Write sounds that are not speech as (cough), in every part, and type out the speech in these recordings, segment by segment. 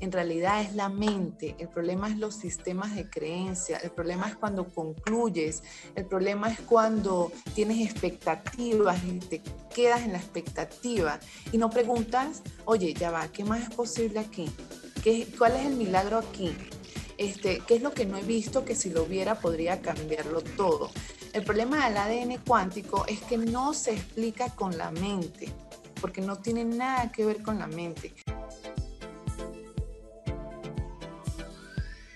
en realidad es la mente, el problema es los sistemas de creencia, el problema es cuando concluyes, el problema es cuando tienes expectativas y te quedas en la expectativa y no preguntas, oye, ya va, ¿qué más es posible aquí? ¿Qué, ¿Cuál es el milagro aquí? Este, ¿Qué es lo que no he visto que si lo viera podría cambiarlo todo? El problema del ADN cuántico es que no se explica con la mente, porque no tiene nada que ver con la mente.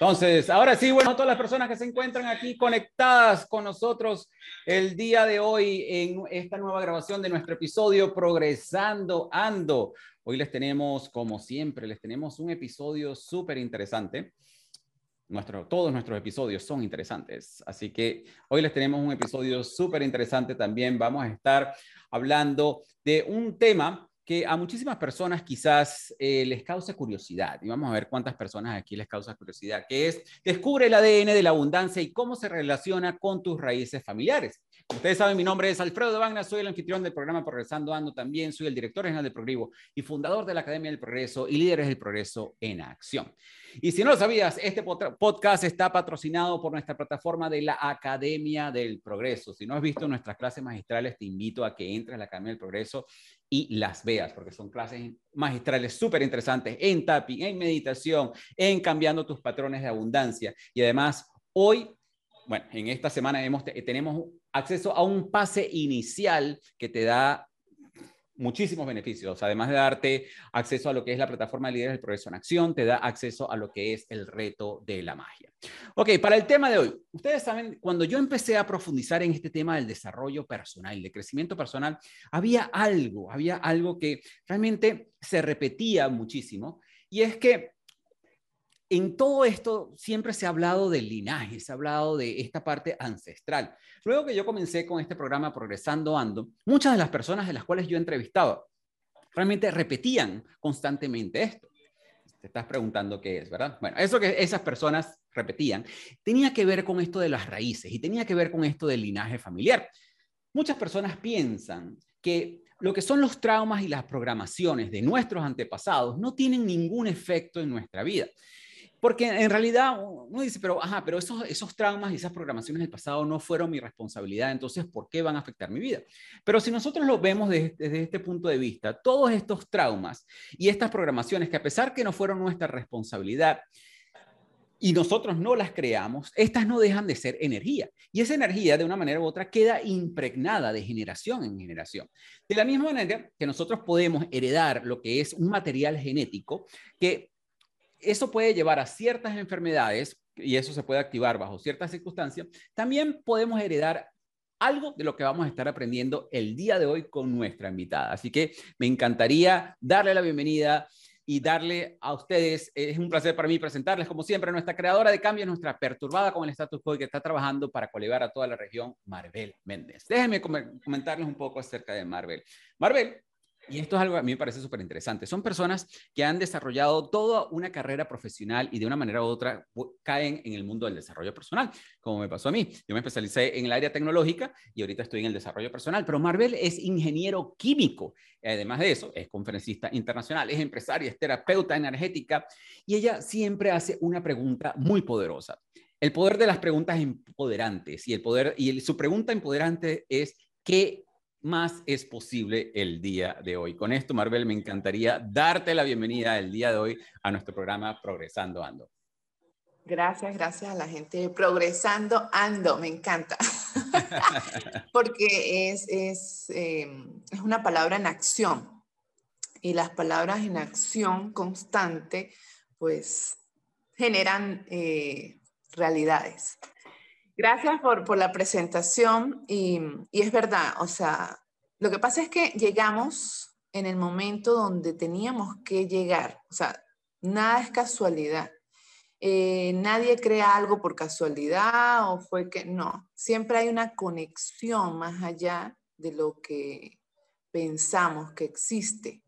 Entonces, ahora sí, bueno, todas las personas que se encuentran aquí conectadas con nosotros el día de hoy en esta nueva grabación de nuestro episodio Progresando Ando. Hoy les tenemos, como siempre, les tenemos un episodio súper interesante. Nuestro, todos nuestros episodios son interesantes, así que hoy les tenemos un episodio súper interesante también. Vamos a estar hablando de un tema que a muchísimas personas quizás eh, les causa curiosidad. Y vamos a ver cuántas personas aquí les causa curiosidad, que es descubre el ADN de la abundancia y cómo se relaciona con tus raíces familiares. Como ustedes saben, mi nombre es Alfredo de Wagner, soy el anfitrión del programa Progresando Ando también, soy el director general del Progreso y fundador de la Academia del Progreso y líderes del Progreso en Acción. Y si no lo sabías, este podcast está patrocinado por nuestra plataforma de la Academia del Progreso. Si no has visto nuestras clases magistrales, te invito a que entres a la Academia del Progreso y las veas, porque son clases magistrales súper interesantes en tapping, en meditación, en cambiando tus patrones de abundancia. Y además, hoy, bueno, en esta semana hemos, tenemos acceso a un pase inicial que te da muchísimos beneficios. Además de darte acceso a lo que es la plataforma de líderes del progreso en acción, te da acceso a lo que es el reto de la magia. Ok, para el tema de hoy, ustedes saben, cuando yo empecé a profundizar en este tema del desarrollo personal, de crecimiento personal, había algo, había algo que realmente se repetía muchísimo y es que en todo esto siempre se ha hablado del linaje, se ha hablado de esta parte ancestral. Luego que yo comencé con este programa Progresando Ando, muchas de las personas de las cuales yo entrevistaba realmente repetían constantemente esto. Te estás preguntando qué es, ¿verdad? Bueno, eso que esas personas repetían tenía que ver con esto de las raíces y tenía que ver con esto del linaje familiar. Muchas personas piensan que lo que son los traumas y las programaciones de nuestros antepasados no tienen ningún efecto en nuestra vida. Porque en realidad uno dice, pero, ajá, pero esos, esos traumas y esas programaciones del pasado no fueron mi responsabilidad, entonces, ¿por qué van a afectar mi vida? Pero si nosotros lo vemos desde, desde este punto de vista, todos estos traumas y estas programaciones que a pesar que no fueron nuestra responsabilidad, y nosotros no las creamos, estas no dejan de ser energía. Y esa energía, de una manera u otra, queda impregnada de generación en generación. De la misma manera que nosotros podemos heredar lo que es un material genético que eso puede llevar a ciertas enfermedades y eso se puede activar bajo ciertas circunstancias. También podemos heredar algo de lo que vamos a estar aprendiendo el día de hoy con nuestra invitada. Así que me encantaría darle la bienvenida y darle a ustedes, es un placer para mí presentarles, como siempre, a nuestra creadora de cambios, nuestra perturbada con el status quo que está trabajando para colevar a toda la región, Marvel Méndez. Déjenme comentarles un poco acerca de Marvel. Marvel y esto es algo que a mí me parece súper interesante. Son personas que han desarrollado toda una carrera profesional y de una manera u otra caen en el mundo del desarrollo personal, como me pasó a mí. Yo me especialicé en el área tecnológica y ahorita estoy en el desarrollo personal, pero Marvel es ingeniero químico. Además de eso, es conferencista internacional, es empresaria, es terapeuta energética y ella siempre hace una pregunta muy poderosa. El poder de las preguntas empoderantes y el poder y su pregunta empoderante es ¿qué más es posible el día de hoy. Con esto, Marvel, me encantaría darte la bienvenida el día de hoy a nuestro programa Progresando Ando. Gracias, gracias a la gente Progresando Ando, me encanta. (laughs) Porque es, es, em, es, una palabra en acción. Y las palabras en acción constante, pues, generan eh, realidades. Gracias por, la presentación y, y, es verdad, o sea, Lo que pasa es que llegamos en el momento donde teníamos que llegar. O sea, nada es casualidad. Eh, nadie crea algo por casualidad o fue que no. Siempre hay una conexión más allá de lo que pensamos que existe.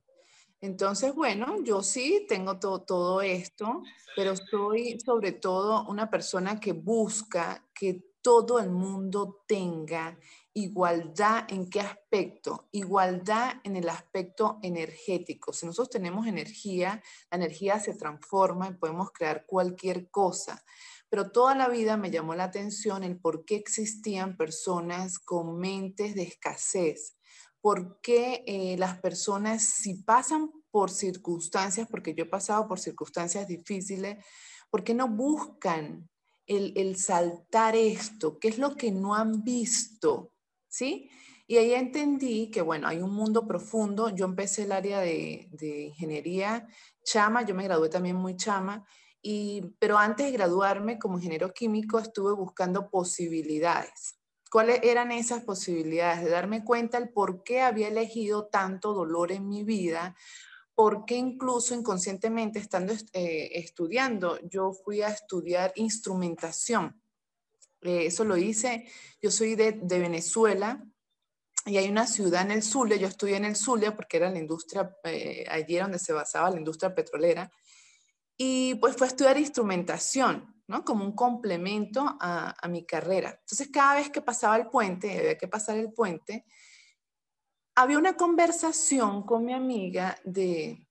Entonces, bueno, yo sí tengo todo, todo esto, pero soy sobre todo una persona que busca que todo el mundo tenga igualdad en qué aspecto? Igualdad en el aspecto energético. Si nosotros tenemos energía, la energía se transforma y podemos crear cualquier cosa. Pero toda la vida me llamó la atención el por qué existían personas con mentes de escasez. ¿Por qué eh, las personas, si pasan por circunstancias, porque yo he pasado por circunstancias difíciles, ¿por qué no buscan el, el, saltar esto? ¿Qué es lo que no han visto? ¿Sí? Y ahí entendí que, bueno, hay un mundo profundo. Yo empecé el área de, de ingeniería chama, yo me gradué también muy chama, y, pero antes de graduarme como ingeniero químico estuve buscando posibilidades. ¿Cuáles eran esas posibilidades? De darme cuenta el por qué había elegido tanto dolor en mi vida, por qué incluso inconscientemente estando eh, estudiando, yo fui a estudiar instrumentación. Eh, eso lo hice, yo soy de, de, Venezuela y hay una ciudad en el Zulia, yo estudié en el Zulia porque era la industria, eh, allí donde se basaba la industria petrolera, y pues fue a estudiar instrumentación. ¿No? Como un complemento a, a, mi carrera. Entonces, cada vez que pasaba el puente, había que pasar el puente, había una conversación con mi amiga de,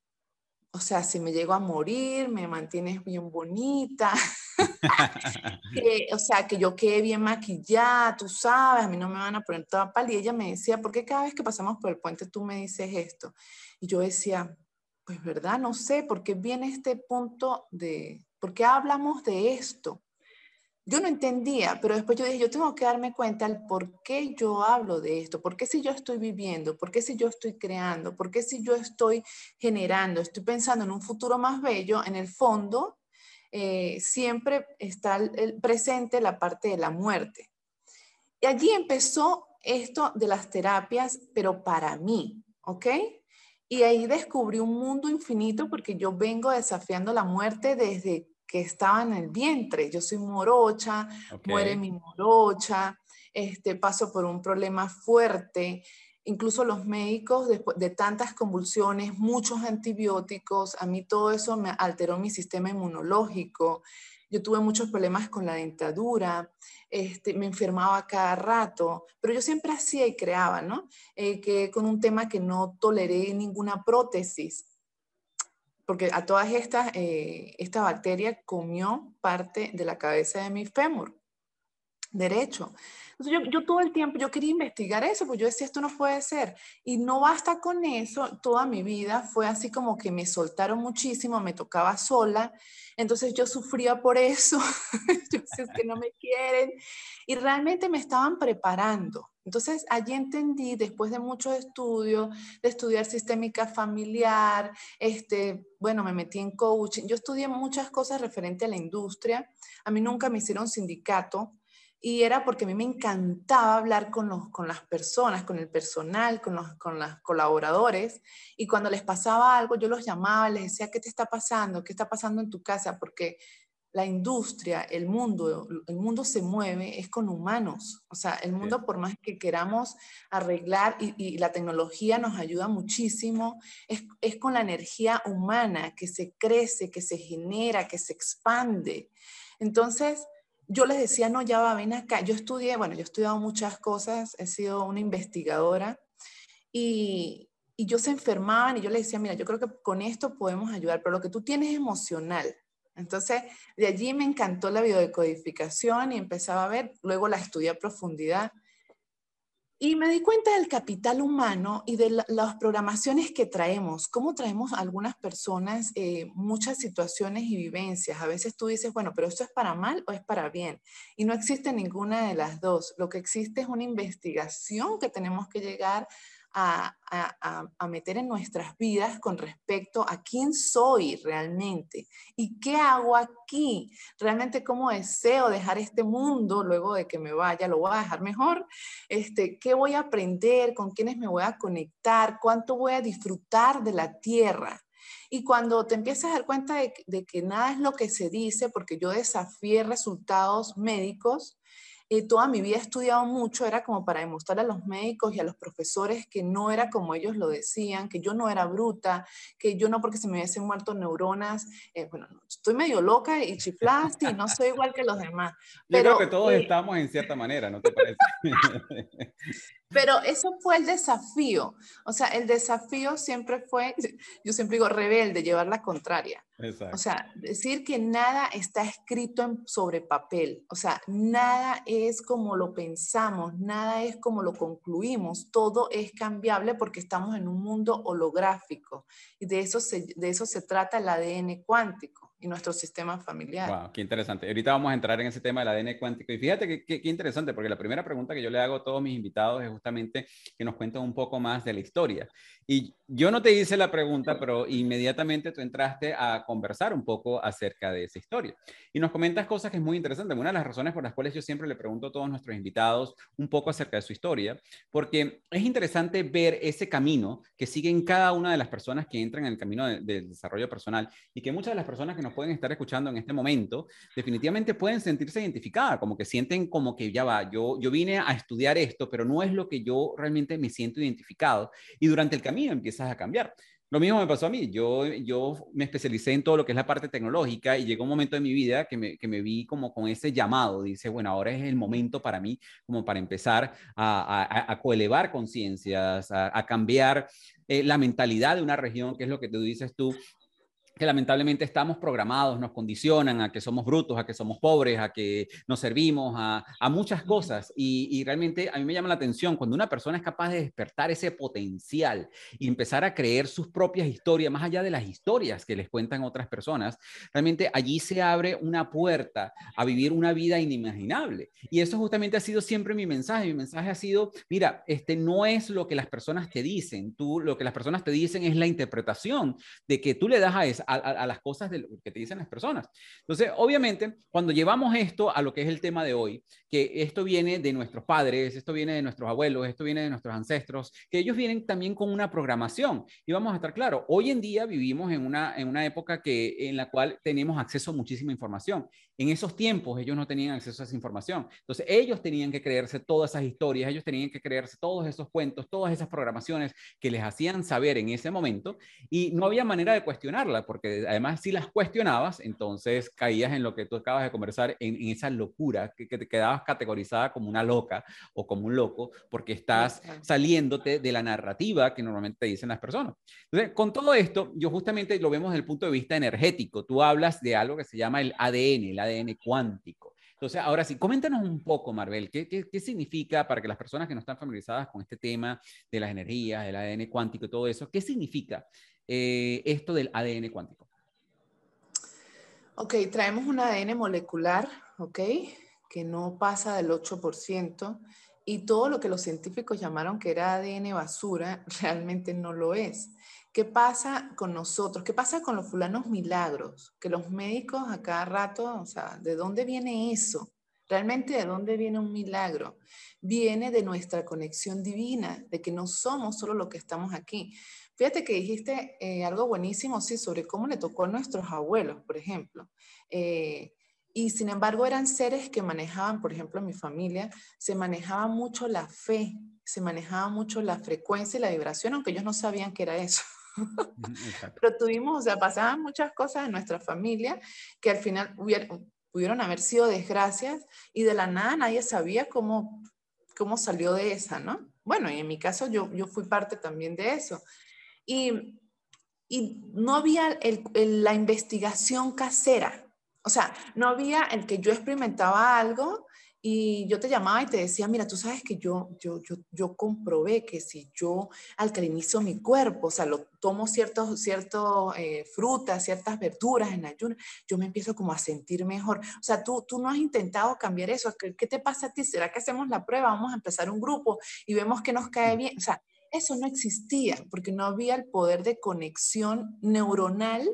o sea, si me llego a morir, me mantienes bien bonita, (laughs) o sea, que yo quede bien maquillada, tú sabes, a mí no me van a poner toda pal. Y ella me decía, ¿por qué cada vez que pasamos por el puente tú me dices esto? Y yo decía, pues verdad, no sé, ¿por qué viene este punto de, ¿Por qué hablamos de esto? Yo no entendía, pero después yo dije, yo tengo que darme cuenta el por qué yo hablo de esto, por qué si yo estoy viviendo, por qué si yo estoy creando, por qué si yo estoy generando, estoy pensando en un futuro más bello, en el fondo eh, siempre está presente la parte de la muerte. Y allí empezó esto de las terapias, pero para mí, ¿ok? Y ahí descubrí un mundo infinito porque yo vengo desafiando la muerte desde que estaba en el vientre. Yo soy morocha, muere mi morocha, este, paso por un problema fuerte. Incluso los médicos, después de tantas convulsiones, muchos antibióticos, a mí todo eso me alteró mi sistema inmunológico. Yo tuve muchos problemas con la dentadura, este, me enfermaba cada rato, pero yo siempre hacía y creaba, ¿no? Eh, que con un tema que no toleré ninguna prótesis porque a todas estas, eh, esta bacteria comió parte de la cabeza de mi fémur derecho. Entonces yo, todo el tiempo, yo quería investigar eso, pues yo decía, esto no puede ser. Y no basta con eso, toda mi vida fue así como que me soltaron muchísimo, me tocaba sola, entonces yo sufría por eso, (laughs) yo decía, es que no me quieren, y realmente me estaban preparando. Entonces, allí entendí, después de muchos estudios, de estudiar sistémica familiar, este, bueno, me metí en coaching, yo estudié muchas cosas referente a la industria, a mí nunca me hicieron sindicato, y era porque a mí me encantaba hablar con, los, con las personas, con el personal, con los, con los colaboradores, y cuando les pasaba algo, yo los llamaba, les decía, ¿qué te está pasando? ¿Qué está pasando en tu casa? Porque la industria, el mundo, el mundo se mueve es con humanos. O sea, el mundo por más que queramos arreglar y, la tecnología nos ayuda muchísimo, es, es, con la energía humana que se crece, que se genera, que se expande. Entonces, yo les decía, no, ya va, ven acá. Yo estudié, bueno, yo he estudiado muchas cosas, he sido una investigadora y, y yo se enfermaban y yo les decía, mira, yo creo que con esto podemos ayudar, pero lo que tú tienes es emocional. Entonces, de allí me encantó la biodecodificación y empezaba a ver, luego la estudié a profundidad. Y me di cuenta del capital humano y de las programaciones que traemos, cómo traemos algunas personas eh, muchas situaciones y vivencias. A veces tú dices, bueno, pero esto es para mal o es para bien. Y no existe ninguna de las dos. Lo que existe es una investigación que tenemos que llegar a, meter en nuestras vidas con respecto a quién soy realmente y qué hago aquí. Realmente cómo deseo dejar este mundo luego de que me vaya, lo voy a dejar mejor. Este, ¿Qué voy a aprender? ¿Con quiénes me voy a conectar? ¿Cuánto voy a disfrutar de la tierra? Y cuando te empiezas a dar cuenta de, de, que nada es lo que se dice, porque yo desafié resultados médicos, y toda mi vida he estudiado mucho, era como para demostrar a los médicos y a los profesores que no era como ellos lo decían, que yo no era bruta, que yo no porque se me hubiesen muerto neuronas, eh, bueno, estoy medio loca y chiflasta y no soy igual que los demás. Pero, yo creo que todos eh, estamos en cierta manera, ¿no te parece? (laughs) Pero eso fue el desafío. O sea, el desafío siempre fue, (laughs) yo siempre digo, rebelde, llevar la contraria. O sea, decir que nada está escrito sobre papel. O sea, nada es como lo pensamos, nada es como lo concluimos. Todo es cambiable porque estamos en un mundo holográfico. Y de eso de eso se trata el ADN cuántico y nuestro sistema familiar. Wow, qué interesante. Ahorita vamos a entrar en ese tema del ADN cuántico. Y fíjate qué interesante, porque la primera pregunta que yo le hago a todos mis invitados es justamente que nos cuenten un poco más de la historia. Y yo no te hice la pregunta, pero inmediatamente tú entraste a conversar un poco acerca de esa historia. Y nos comentas cosas que es muy interesante. Una de las razones por las cuales yo siempre le pregunto a todos nuestros invitados un poco acerca de su historia, porque es interesante ver ese camino que siguen cada una de las personas que entran en el camino del desarrollo personal y que muchas de las personas que nos pueden estar escuchando en este momento definitivamente pueden sentirse identificadas, como que sienten como que ya va, yo, yo vine a estudiar esto, pero no es lo que yo realmente me siento identificado. Y durante el camino empiezas a cambiar. Lo mismo me pasó a mí. Yo, yo me especialicé en todo lo que es la parte tecnológica y llegó un momento de mi vida que me, que me vi como con ese llamado. Dice, bueno, ahora es el momento para mí como para empezar a, a, a coelevar conciencias, a, a, cambiar eh, la mentalidad de una región, que es lo que tú dices tú, que lamentablemente estamos programados, nos condicionan a que somos brutos, a que somos pobres, a que nos servimos, a, a muchas cosas. Y, y, realmente a mí me llama la atención cuando una persona es capaz de despertar ese potencial y empezar a creer sus propias historias, más allá de las historias que les cuentan otras personas, realmente allí se abre una puerta a vivir una vida inimaginable. Y eso justamente ha sido siempre mi mensaje. Mi mensaje ha sido, mira, este no es lo que las personas te dicen, tú lo que las personas te dicen es la interpretación de que tú le das a esa a, las cosas de que te dicen las personas. Entonces, obviamente, cuando llevamos esto a lo que es el tema de hoy, que esto viene de nuestros padres, esto viene de nuestros abuelos, esto viene de nuestros ancestros, que ellos vienen también con una programación. Y vamos a estar claro, hoy en día vivimos en una, en una época que, en la cual tenemos acceso a muchísima información. En esos tiempos ellos no tenían acceso a esa información. Entonces, ellos tenían que creerse todas esas historias, ellos tenían que creerse todos esos cuentos, todas esas programaciones que les hacían saber en ese momento y no había manera de cuestionarla, porque además si las cuestionabas, entonces caías en lo que tú acabas de conversar, en, esa locura, que, te quedabas categorizada como una loca o como un loco, porque estás saliéndote de la narrativa que normalmente te dicen las personas. Entonces, con todo esto, yo justamente lo vemos desde el punto de vista energético. Tú hablas de algo que se llama el ADN, el ADN cuántico. Entonces, ahora sí, coméntanos un poco, Marvel, ¿qué, qué, significa para que las personas que no están familiarizadas con este tema de las energías, del ADN cuántico y todo eso, qué significa eh, esto del ADN cuántico? Ok, traemos un ADN molecular, ok, que no pasa del 8%, y todo lo que los científicos llamaron que era ADN basura, (laughs) realmente no lo es. ¿Qué pasa con nosotros? ¿Qué pasa con los fulanos milagros? Que los médicos a cada rato, o sea, ¿de dónde viene eso? Realmente, ¿de dónde viene un milagro? Viene de nuestra conexión divina, de que no somos solo lo que estamos aquí. Fíjate que dijiste eh, algo buenísimo, sí, sobre cómo le tocó a nuestros abuelos, por ejemplo. Eh, y sin embargo eran seres que manejaban, por ejemplo, en mi familia, se manejaba mucho la fe, se manejaba mucho la frecuencia y la vibración, aunque ellos no sabían qué era eso. Pero tuvimos, o sea, pasaban muchas cosas en nuestra familia que al final pudieron haber sido desgracias y de la nada nadie sabía cómo, cómo salió de esa, ¿no? Bueno, y en mi caso yo, yo fui parte también de eso. Y, y no había la investigación casera. O sea, no había el que yo experimentaba algo y yo te llamaba y te decía, mira, tú sabes que yo, yo, yo, yo comprobé que si yo alcalinizo mi cuerpo, o sea, lo tomo ciertos, ciertos eh, frutas, ciertas verduras en ayuno, yo me empiezo como a sentir mejor. O sea, tú, tú no has intentado cambiar eso. ¿Qué, ¿Qué te pasa a ti? ¿Será que hacemos la prueba? Vamos a empezar un grupo y vemos que nos cae bien. O sea, Eso no existía porque no había el poder de conexión neuronal,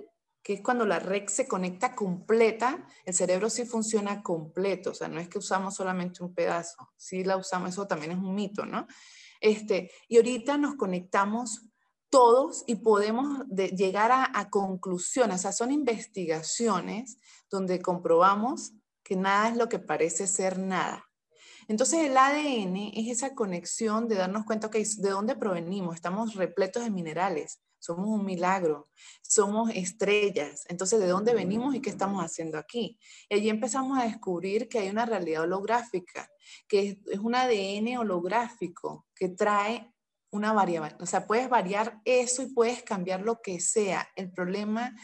que es cuando la red se conecta completa, el cerebro sí funciona completo, o sea, no es que usamos solamente un pedazo, sí la usamos, eso también es un mito, ¿no? Este, y ahorita nos conectamos todos y podemos llegar a, a conclusiones, o sea, son investigaciones donde comprobamos que nada es lo que parece ser nada. Entonces el ADN es esa conexión de darnos cuenta que de dónde provenimos. Estamos repletos de minerales, somos un milagro, somos estrellas. Entonces, ¿de dónde venimos y qué estamos haciendo aquí? Y allí empezamos a descubrir que hay una realidad holográfica, que es un ADN holográfico que trae una variable. O sea, puedes variar eso y puedes cambiar lo que sea. El problema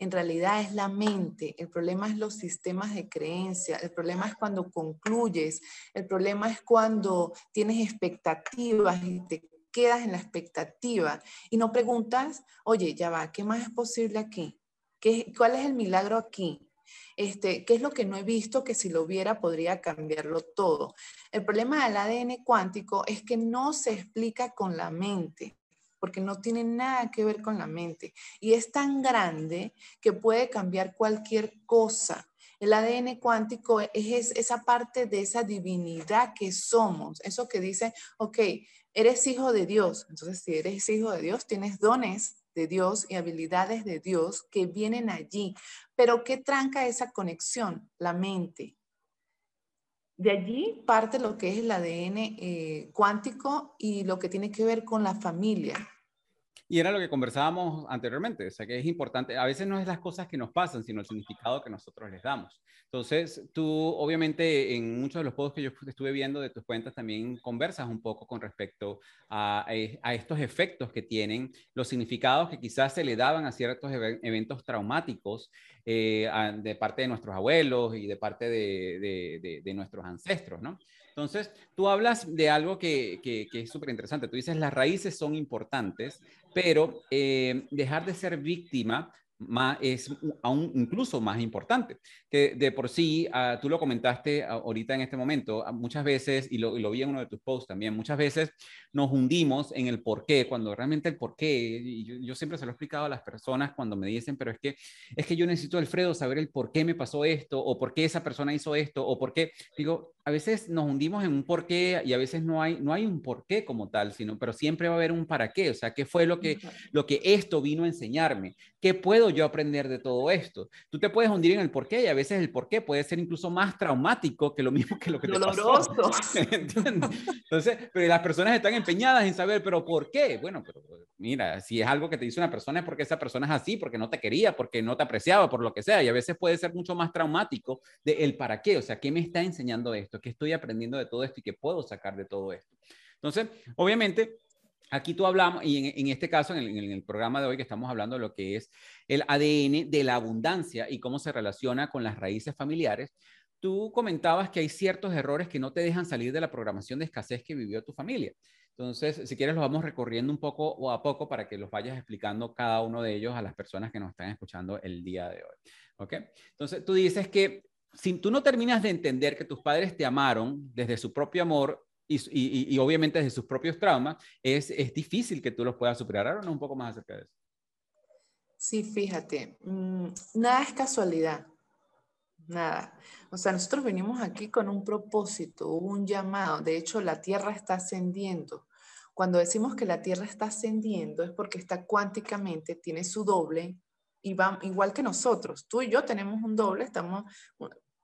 en realidad es la mente, el problema es los sistemas de creencia, el problema es cuando concluyes, el problema es cuando tienes expectativas y te quedas en la expectativa y no preguntas, oye, ya va, ¿qué más es posible aquí? ¿Qué, ¿Cuál es el milagro aquí? Este, ¿Qué es lo que no he visto que si lo viera podría cambiarlo todo? El problema del ADN cuántico es que no se explica con la mente porque no tiene nada que ver con la mente. Y es tan grande que puede cambiar cualquier cosa. El ADN cuántico es esa parte de esa divinidad que somos, eso que dice, ok, eres hijo de Dios. Entonces, si eres hijo de Dios, tienes dones de Dios y habilidades de Dios que vienen allí. Pero ¿qué tranca esa conexión? La mente. De allí parte lo que es el ADN eh, cuántico y lo que tiene que ver con la familia. Y era lo que conversábamos anteriormente, o sea que es importante, a veces no es las cosas que nos pasan, sino el significado que nosotros les damos. Entonces, tú obviamente en muchos de los posts que yo estuve viendo de tus cuentas también conversas un poco con respecto a, a estos efectos que tienen, los significados que quizás se le daban a ciertos eventos traumáticos eh, de parte de nuestros abuelos y de parte de, de, nuestros ancestros, ¿no? Entonces, tú hablas de algo que, que, que es súper interesante. Tú dices, las raíces son importantes, pero eh, dejar de ser víctima más, es aún incluso más importante. Que de por sí, ah, tú lo comentaste ahorita en este momento, ah, muchas veces, y lo, vi en uno de tus posts también, muchas veces nos hundimos en el por qué, cuando realmente el por qué, y yo, siempre se lo he explicado a las personas cuando me dicen, pero es que, es que yo necesito, Alfredo, saber el por qué me pasó esto, o por qué esa persona hizo esto, o por qué, digo, a veces nos hundimos en un por qué y a veces no hay, no hay un por qué como tal, sino, pero siempre va a haber un para qué, o sea, ¿qué fue lo que, lo que esto vino a enseñarme? ¿Qué puedo yo aprender de todo esto? Tú te puedes hundir en el por qué y a veces el por qué puede ser incluso más traumático que lo mismo que lo que te Doloroso. (laughs) pasó. Entonces, pero las personas están empeñadas en saber, pero ¿por qué? Bueno, pero mira, si es algo que te dice una persona es porque esa persona es así, porque no te quería, porque no te apreciaba, por lo que sea, y a veces puede ser mucho más traumático de el para qué, o sea, ¿qué me está enseñando esto? ¿Qué estoy aprendiendo de todo esto y qué puedo sacar de todo esto? Entonces, obviamente, Aquí tú hablamos, y en, este caso, en el, programa de hoy que estamos hablando de lo que es el ADN de la abundancia y cómo se relaciona con las raíces familiares, tú comentabas que hay ciertos errores que no te dejan salir de la programación de escasez que vivió tu familia. Entonces, si quieres, los vamos recorriendo un poco o a poco para que los vayas explicando cada uno de ellos a las personas que nos están escuchando el día de hoy. ¿Ok? Entonces, tú dices que si tú no terminas de entender que tus padres te amaron desde su propio amor y, obviamente desde sus propios traumas, es, es difícil que tú los puedas superar. Ahora un poco más acerca de eso. Sí, fíjate, mm, nada es casualidad, nada. O sea, nosotros venimos aquí con un propósito, un llamado. De hecho, la Tierra está ascendiendo. Cuando decimos que la Tierra está ascendiendo es porque está cuánticamente, tiene su doble, y va, igual que nosotros. Tú y yo tenemos un doble, estamos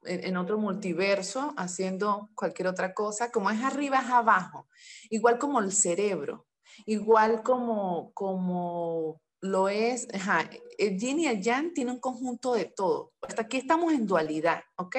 en, otro multiverso haciendo cualquier otra cosa. Como es arriba, es abajo. Igual como el cerebro, igual como, como lo es, el yin y el yang tiene un conjunto de todo. Hasta aquí estamos en dualidad, ¿ok?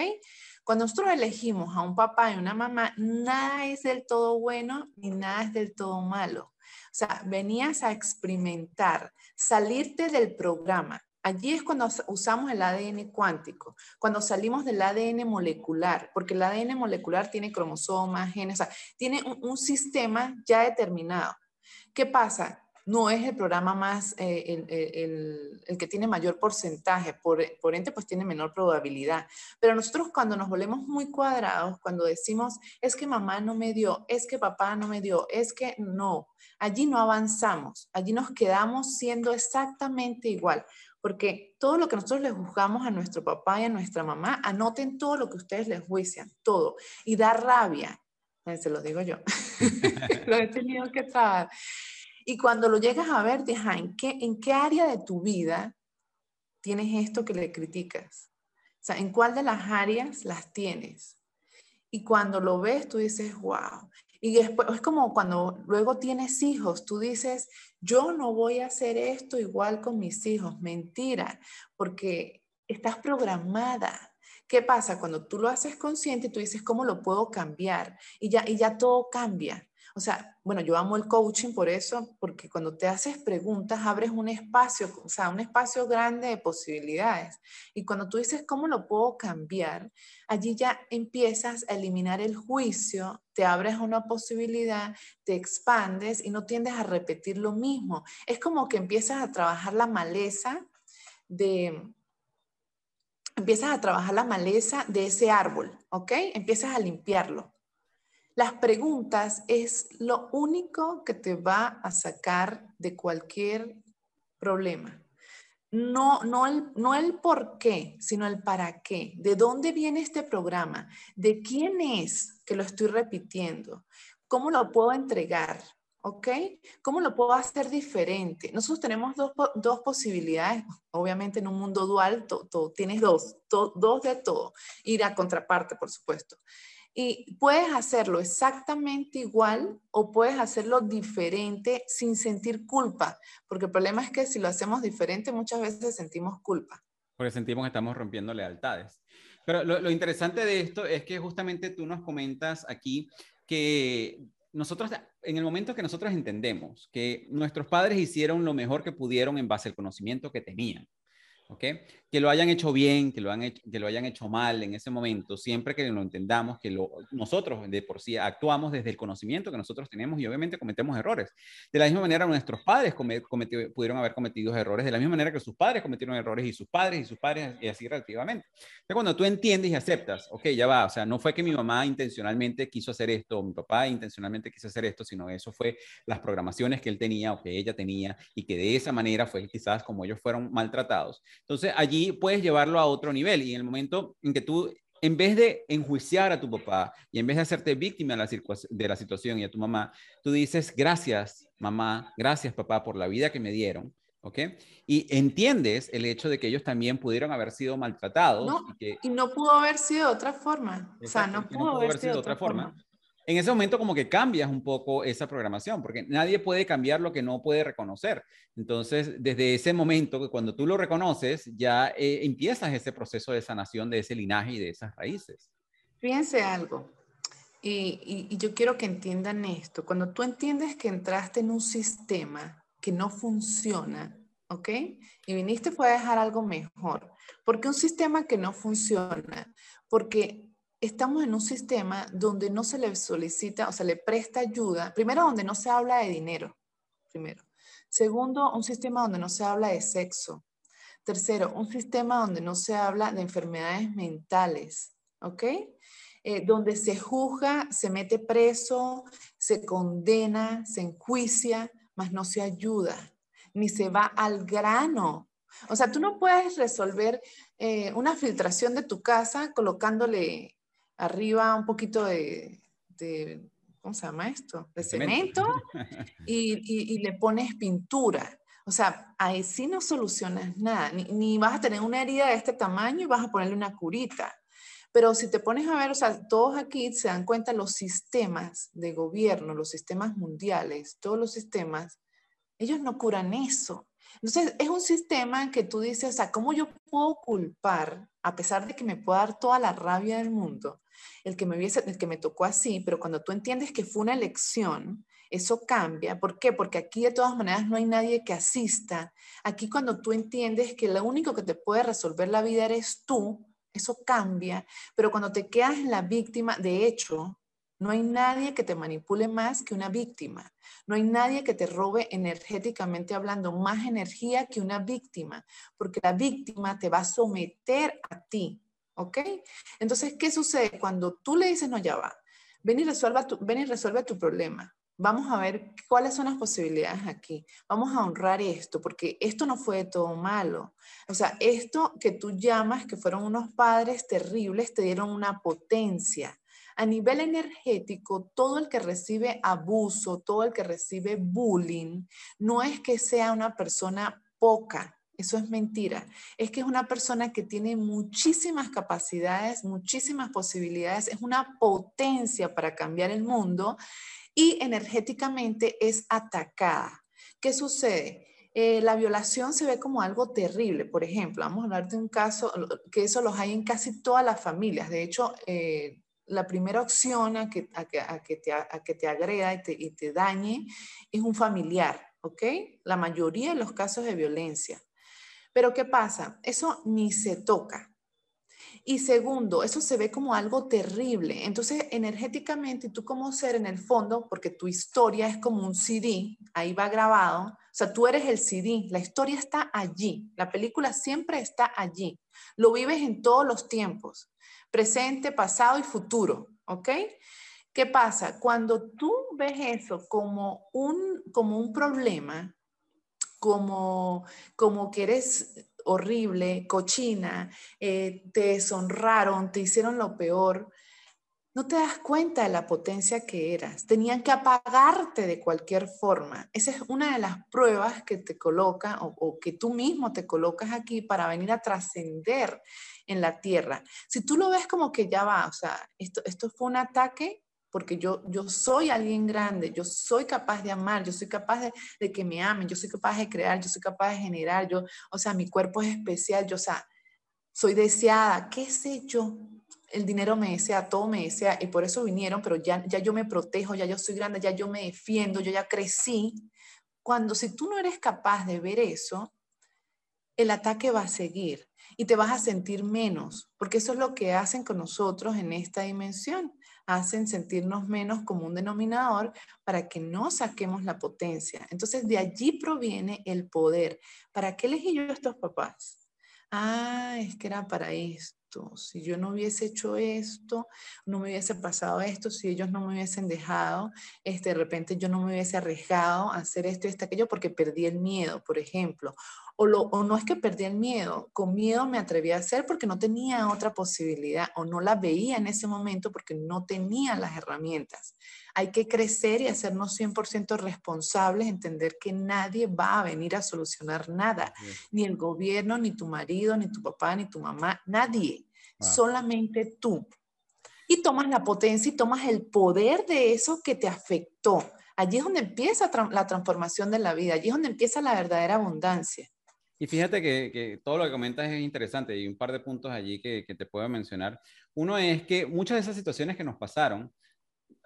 Cuando nosotros elegimos a un papá y una mamá, nada es del todo bueno ni nada es del todo malo. O sea, venías a experimentar, salirte del programa. Allí es cuando usamos el ADN cuántico, cuando salimos del ADN molecular, porque el ADN molecular tiene cromosomas, genes, o sea, tiene un, sistema ya determinado. ¿Qué pasa? no es el programa más, eh, el, que tiene mayor porcentaje, por, por ente pues tiene menor probabilidad. Pero nosotros cuando nos volvemos muy cuadrados, cuando decimos, es que mamá no me dio, es que papá no me dio, es que no, allí no avanzamos, allí nos quedamos siendo exactamente igual. Porque todo lo que nosotros les juzgamos a nuestro papá y a nuestra mamá, anoten todo lo que ustedes les juician, todo. Y da rabia, se lo digo yo, (laughs) lo he tenido que trabajar. Y cuando lo llegas a ver, deja, ¿en qué, ¿en qué área de tu vida tienes esto que le criticas? O sea, ¿en cuál de las áreas las tienes? Y cuando lo ves, tú dices, wow. Y después es como cuando luego tienes hijos, tú dices, yo no voy a hacer esto igual con mis hijos. Mentira, porque estás programada. ¿Qué pasa? Cuando tú lo haces consciente, tú dices, ¿cómo lo puedo cambiar? Y ya, y ya todo cambia. O sea, bueno, yo amo el coaching por eso, porque cuando te haces preguntas, abres un espacio, o sea, un espacio grande de posibilidades. Y cuando tú dices, ¿cómo lo puedo cambiar? Allí ya empiezas a eliminar el juicio, te abres una posibilidad, te expandes y no tiendes a repetir lo mismo. Es como que empiezas a trabajar la maleza de, empiezas a trabajar la maleza de ese árbol, ¿ok? Empiezas a limpiarlo. Las preguntas es lo único que te va a sacar de cualquier problema. No, no, el, no el por qué, sino el para qué. ¿De dónde viene este programa? ¿De quién es que lo estoy repitiendo? ¿Cómo lo puedo entregar? ¿Ok? ¿Cómo lo puedo hacer diferente? Nosotros tenemos dos, dos posibilidades. Obviamente en un mundo dual tienes dos, dos de todo. Ir a contraparte, por supuesto. Y puedes hacerlo exactamente igual o puedes hacerlo diferente sin sentir culpa, porque el problema es que si lo hacemos diferente muchas veces sentimos culpa. Porque sentimos que estamos rompiendo lealtades. Pero lo, interesante de esto es que justamente tú nos comentas aquí que nosotros, en el momento que nosotros entendemos que nuestros padres hicieron lo mejor que pudieron en base al conocimiento que tenían, que lo hayan hecho bien, que lo, han que lo hayan hecho mal en ese momento, siempre que lo entendamos, que lo, nosotros de por sí actuamos desde el conocimiento que nosotros tenemos y obviamente cometemos errores. De la misma manera, nuestros padres pudieron haber cometido errores, de la misma manera que sus padres cometieron errores y sus padres y sus padres y así relativamente. Entonces, cuando tú entiendes y aceptas, ok, ya va, o sea, no fue que mi mamá intencionalmente quiso hacer esto, o mi papá intencionalmente quiso hacer esto, sino eso fue las programaciones que él tenía o que ella tenía y que de esa manera fue quizás como ellos fueron maltratados. Entonces, allí puedes llevarlo a otro nivel y en el momento en que tú, en vez de enjuiciar a tu papá y en vez de hacerte víctima de la, de la situación y a tu mamá, tú dices, gracias mamá, gracias papá por la vida que me dieron. ¿ok? Y entiendes el hecho de que ellos también pudieron haber sido maltratados. y, no pudo haber sido de otra forma. o sea, no pudo, haber sido de otra forma en ese momento como que cambias un poco esa programación, porque nadie puede cambiar lo que no puede reconocer. Entonces, desde ese momento, cuando tú lo reconoces, ya eh, empiezas ese proceso de sanación de ese linaje y de esas raíces. Fíjense algo, y, y yo quiero que entiendan esto. Cuando tú entiendes que entraste en un sistema que no funciona, ¿ok? Y viniste fue a dejar algo mejor. ¿Por qué un sistema que no funciona? Porque estamos en un sistema donde no se le solicita o se le presta ayuda, primero donde no se habla de dinero, primero. Segundo, un sistema donde no se habla de sexo. Tercero, un sistema donde no se habla de enfermedades mentales, ¿ok? Eh, donde se juzga, se mete preso, se condena, se enjuicia, mas no se ayuda, ni se va al grano. O sea, tú no puedes resolver eh, una filtración de tu casa colocándole arriba un poquito de, ¿cómo se llama esto? De cemento, (laughs) y, le pones pintura. O sea, ahí sí no solucionas nada, ni, vas a tener una herida de este tamaño y vas a ponerle una curita. Pero si te pones a ver, o sea, todos aquí se dan cuenta los sistemas de gobierno, los sistemas mundiales, todos los sistemas, ellos no curan eso. Entonces, es un sistema que tú dices, o sea, ¿cómo yo puedo culpar, a pesar de que me pueda dar toda la rabia del mundo, el que me, hubiese, el que me tocó así, pero cuando tú entiendes que fue una elección, eso cambia. ¿Por qué? Porque aquí de todas maneras no hay nadie que asista. Aquí cuando tú entiendes que lo único que te puede resolver la vida eres tú, eso cambia. Pero cuando te quedas en la víctima, de hecho, No hay nadie que te manipule más que una víctima. No hay nadie que te robe energéticamente hablando más energía que una víctima, porque la víctima te va a someter a ti. ¿Ok? Entonces, ¿qué sucede cuando tú le dices, no, ya va, ven y, tu, ven y resuelve tu problema? Vamos a ver cuáles son las posibilidades aquí. Vamos a honrar esto, porque esto no fue todo malo. O sea, esto que tú llamas que fueron unos padres terribles, te dieron una potencia a nivel energético, todo el que recibe abuso, todo el que recibe bullying, no es que sea una persona poca, eso es mentira. Es que es una persona que tiene muchísimas capacidades, muchísimas posibilidades, es una potencia para cambiar el mundo y energéticamente es atacada. ¿Qué sucede? Eh, la violación se ve como algo terrible. Por ejemplo, vamos a hablar de un caso que eso los hay en casi todas las familias. De hecho, eh, la primera opción a que, a que, a que, te, a que te agreda y te, y te dañe es un familiar, ¿ok? La mayoría de los casos de violencia. Pero ¿qué pasa? Eso ni se toca. Y segundo, eso se ve como algo terrible. Entonces, energéticamente, tú como ser en el fondo, porque tu historia es como un CD, ahí va grabado, o sea, tú eres el CD, la historia está allí, la película siempre está allí, lo vives en todos los tiempos presente, pasado y futuro, ¿ok? ¿Qué pasa? Cuando tú ves eso como un, como un problema, como, como que eres horrible, cochina, eh, te deshonraron, te hicieron lo peor, no te das cuenta de la potencia que eras. Tenían que apagarte de cualquier forma. Esa es una de las pruebas que te coloca o, o que tú mismo te colocas aquí para venir a trascender en la tierra. Si tú lo ves como que ya va, o sea, esto, esto fue un ataque porque yo, yo soy alguien grande, yo soy capaz de amar, yo soy capaz de, que me amen, yo soy capaz de crear, yo soy capaz de generar, yo, o sea, mi cuerpo es especial, yo, o sea, soy deseada, qué sé yo, el dinero me desea, todo me desea, y por eso vinieron, pero ya, ya yo me protejo, ya yo soy grande, ya yo me defiendo, yo ya crecí. Cuando si tú no eres capaz de ver eso, el ataque va a seguir y te vas a sentir menos, porque eso es lo que hacen con nosotros en esta dimensión. Hacen sentirnos menos como un denominador para que no saquemos la potencia. Entonces, de allí proviene el poder. ¿Para qué elegí yo a estos papás? Ah, es que era para esto. Si yo no hubiese hecho esto, no me hubiese pasado esto, si ellos no me hubiesen dejado, este, de repente yo no me hubiese arriesgado a hacer esto y esto, aquello porque perdí el miedo, por ejemplo, o, no es que perdí el miedo, con miedo me atreví a hacer porque no tenía otra posibilidad o no la veía en ese momento porque no tenía las herramientas. Hay que crecer y hacernos 100% responsables, entender que nadie va a venir a solucionar nada, ni el gobierno, ni tu marido, ni tu papá, ni tu mamá, nadie, solamente tú. Y tomas la potencia y tomas el poder de eso que te afectó. Allí es donde empieza la transformación de la vida, allí es donde empieza la verdadera abundancia. Y fíjate que, que, todo lo que comentas es interesante y un par de puntos allí que, que te puedo mencionar. Uno es que muchas de esas situaciones que nos pasaron,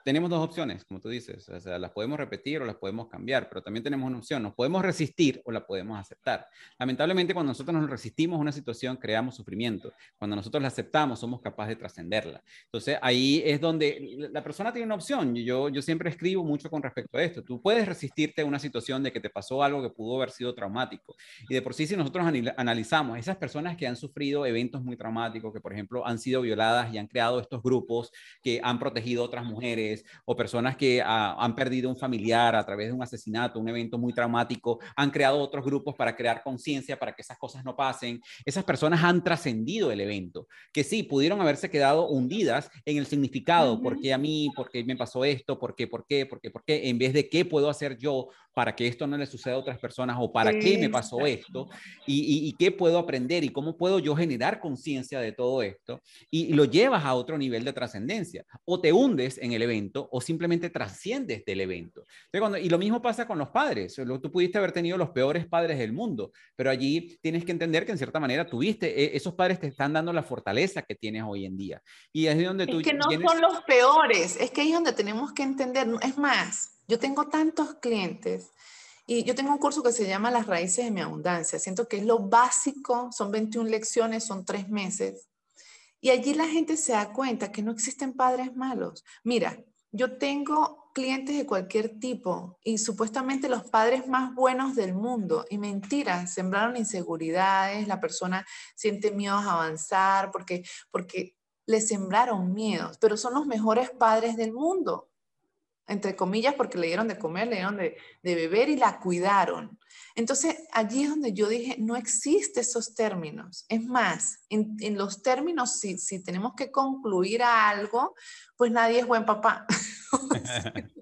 tenemos dos opciones, como tú dices, o sea, las podemos repetir o las podemos cambiar, pero también tenemos una opción, nos podemos resistir o la podemos aceptar. Lamentablemente, cuando nosotros nos resistimos a una situación, creamos sufrimiento. Cuando nosotros la aceptamos, somos capaces de trascenderla. Entonces, ahí es donde la persona tiene una opción. Yo, yo siempre escribo mucho con respecto a esto. Tú puedes resistirte a una situación de que te pasó algo que pudo haber sido traumático. Y de por sí, si nosotros analizamos esas personas que han sufrido eventos muy traumáticos, que por ejemplo han sido violadas y han creado estos grupos que han protegido a otras mujeres, o personas que han perdido un familiar a través de un asesinato, un evento muy traumático, han creado otros grupos para crear conciencia, para que esas cosas no pasen. Esas personas han trascendido el evento, que sí, pudieron haberse quedado hundidas en el significado, ¿por qué a mí? ¿Por qué me pasó esto? ¿Por qué? ¿Por qué? ¿Por qué? ¿Por qué? En vez de qué puedo hacer yo para que esto no le suceda a otras personas o para qué me pasó esto y, y, qué puedo aprender y cómo puedo yo generar conciencia de todo esto y, y, lo llevas a otro nivel de trascendencia o te hundes en el evento o simplemente trasciendes del evento. cuando, y lo mismo pasa con los padres. Tú pudiste haber tenido los peores padres del mundo, pero allí tienes que entender que en cierta manera tuviste, e, esos padres te están dando la fortaleza que tienes hoy en día. Y es donde tú... Es que no son los peores, es que ahí es donde tenemos que entender, es más, yo tengo tantos clientes y yo tengo un curso que se llama Las raíces de mi abundancia. Siento que es lo básico, son 21 lecciones, son tres meses. Y allí la gente se da cuenta que no existen padres malos. Mira, yo tengo clientes de cualquier tipo y supuestamente los padres más buenos del mundo y mentira, sembraron inseguridades, la persona siente miedos a avanzar porque, porque le sembraron miedos, pero son los mejores padres del mundo, entre comillas, porque le dieron de comer, le dieron de, beber y la cuidaron. Entonces, allí es donde yo dije, no existen esos términos. Es más, en, los términos, si, si, tenemos que concluir a algo, pues nadie es buen papá. (laughs) (laughs)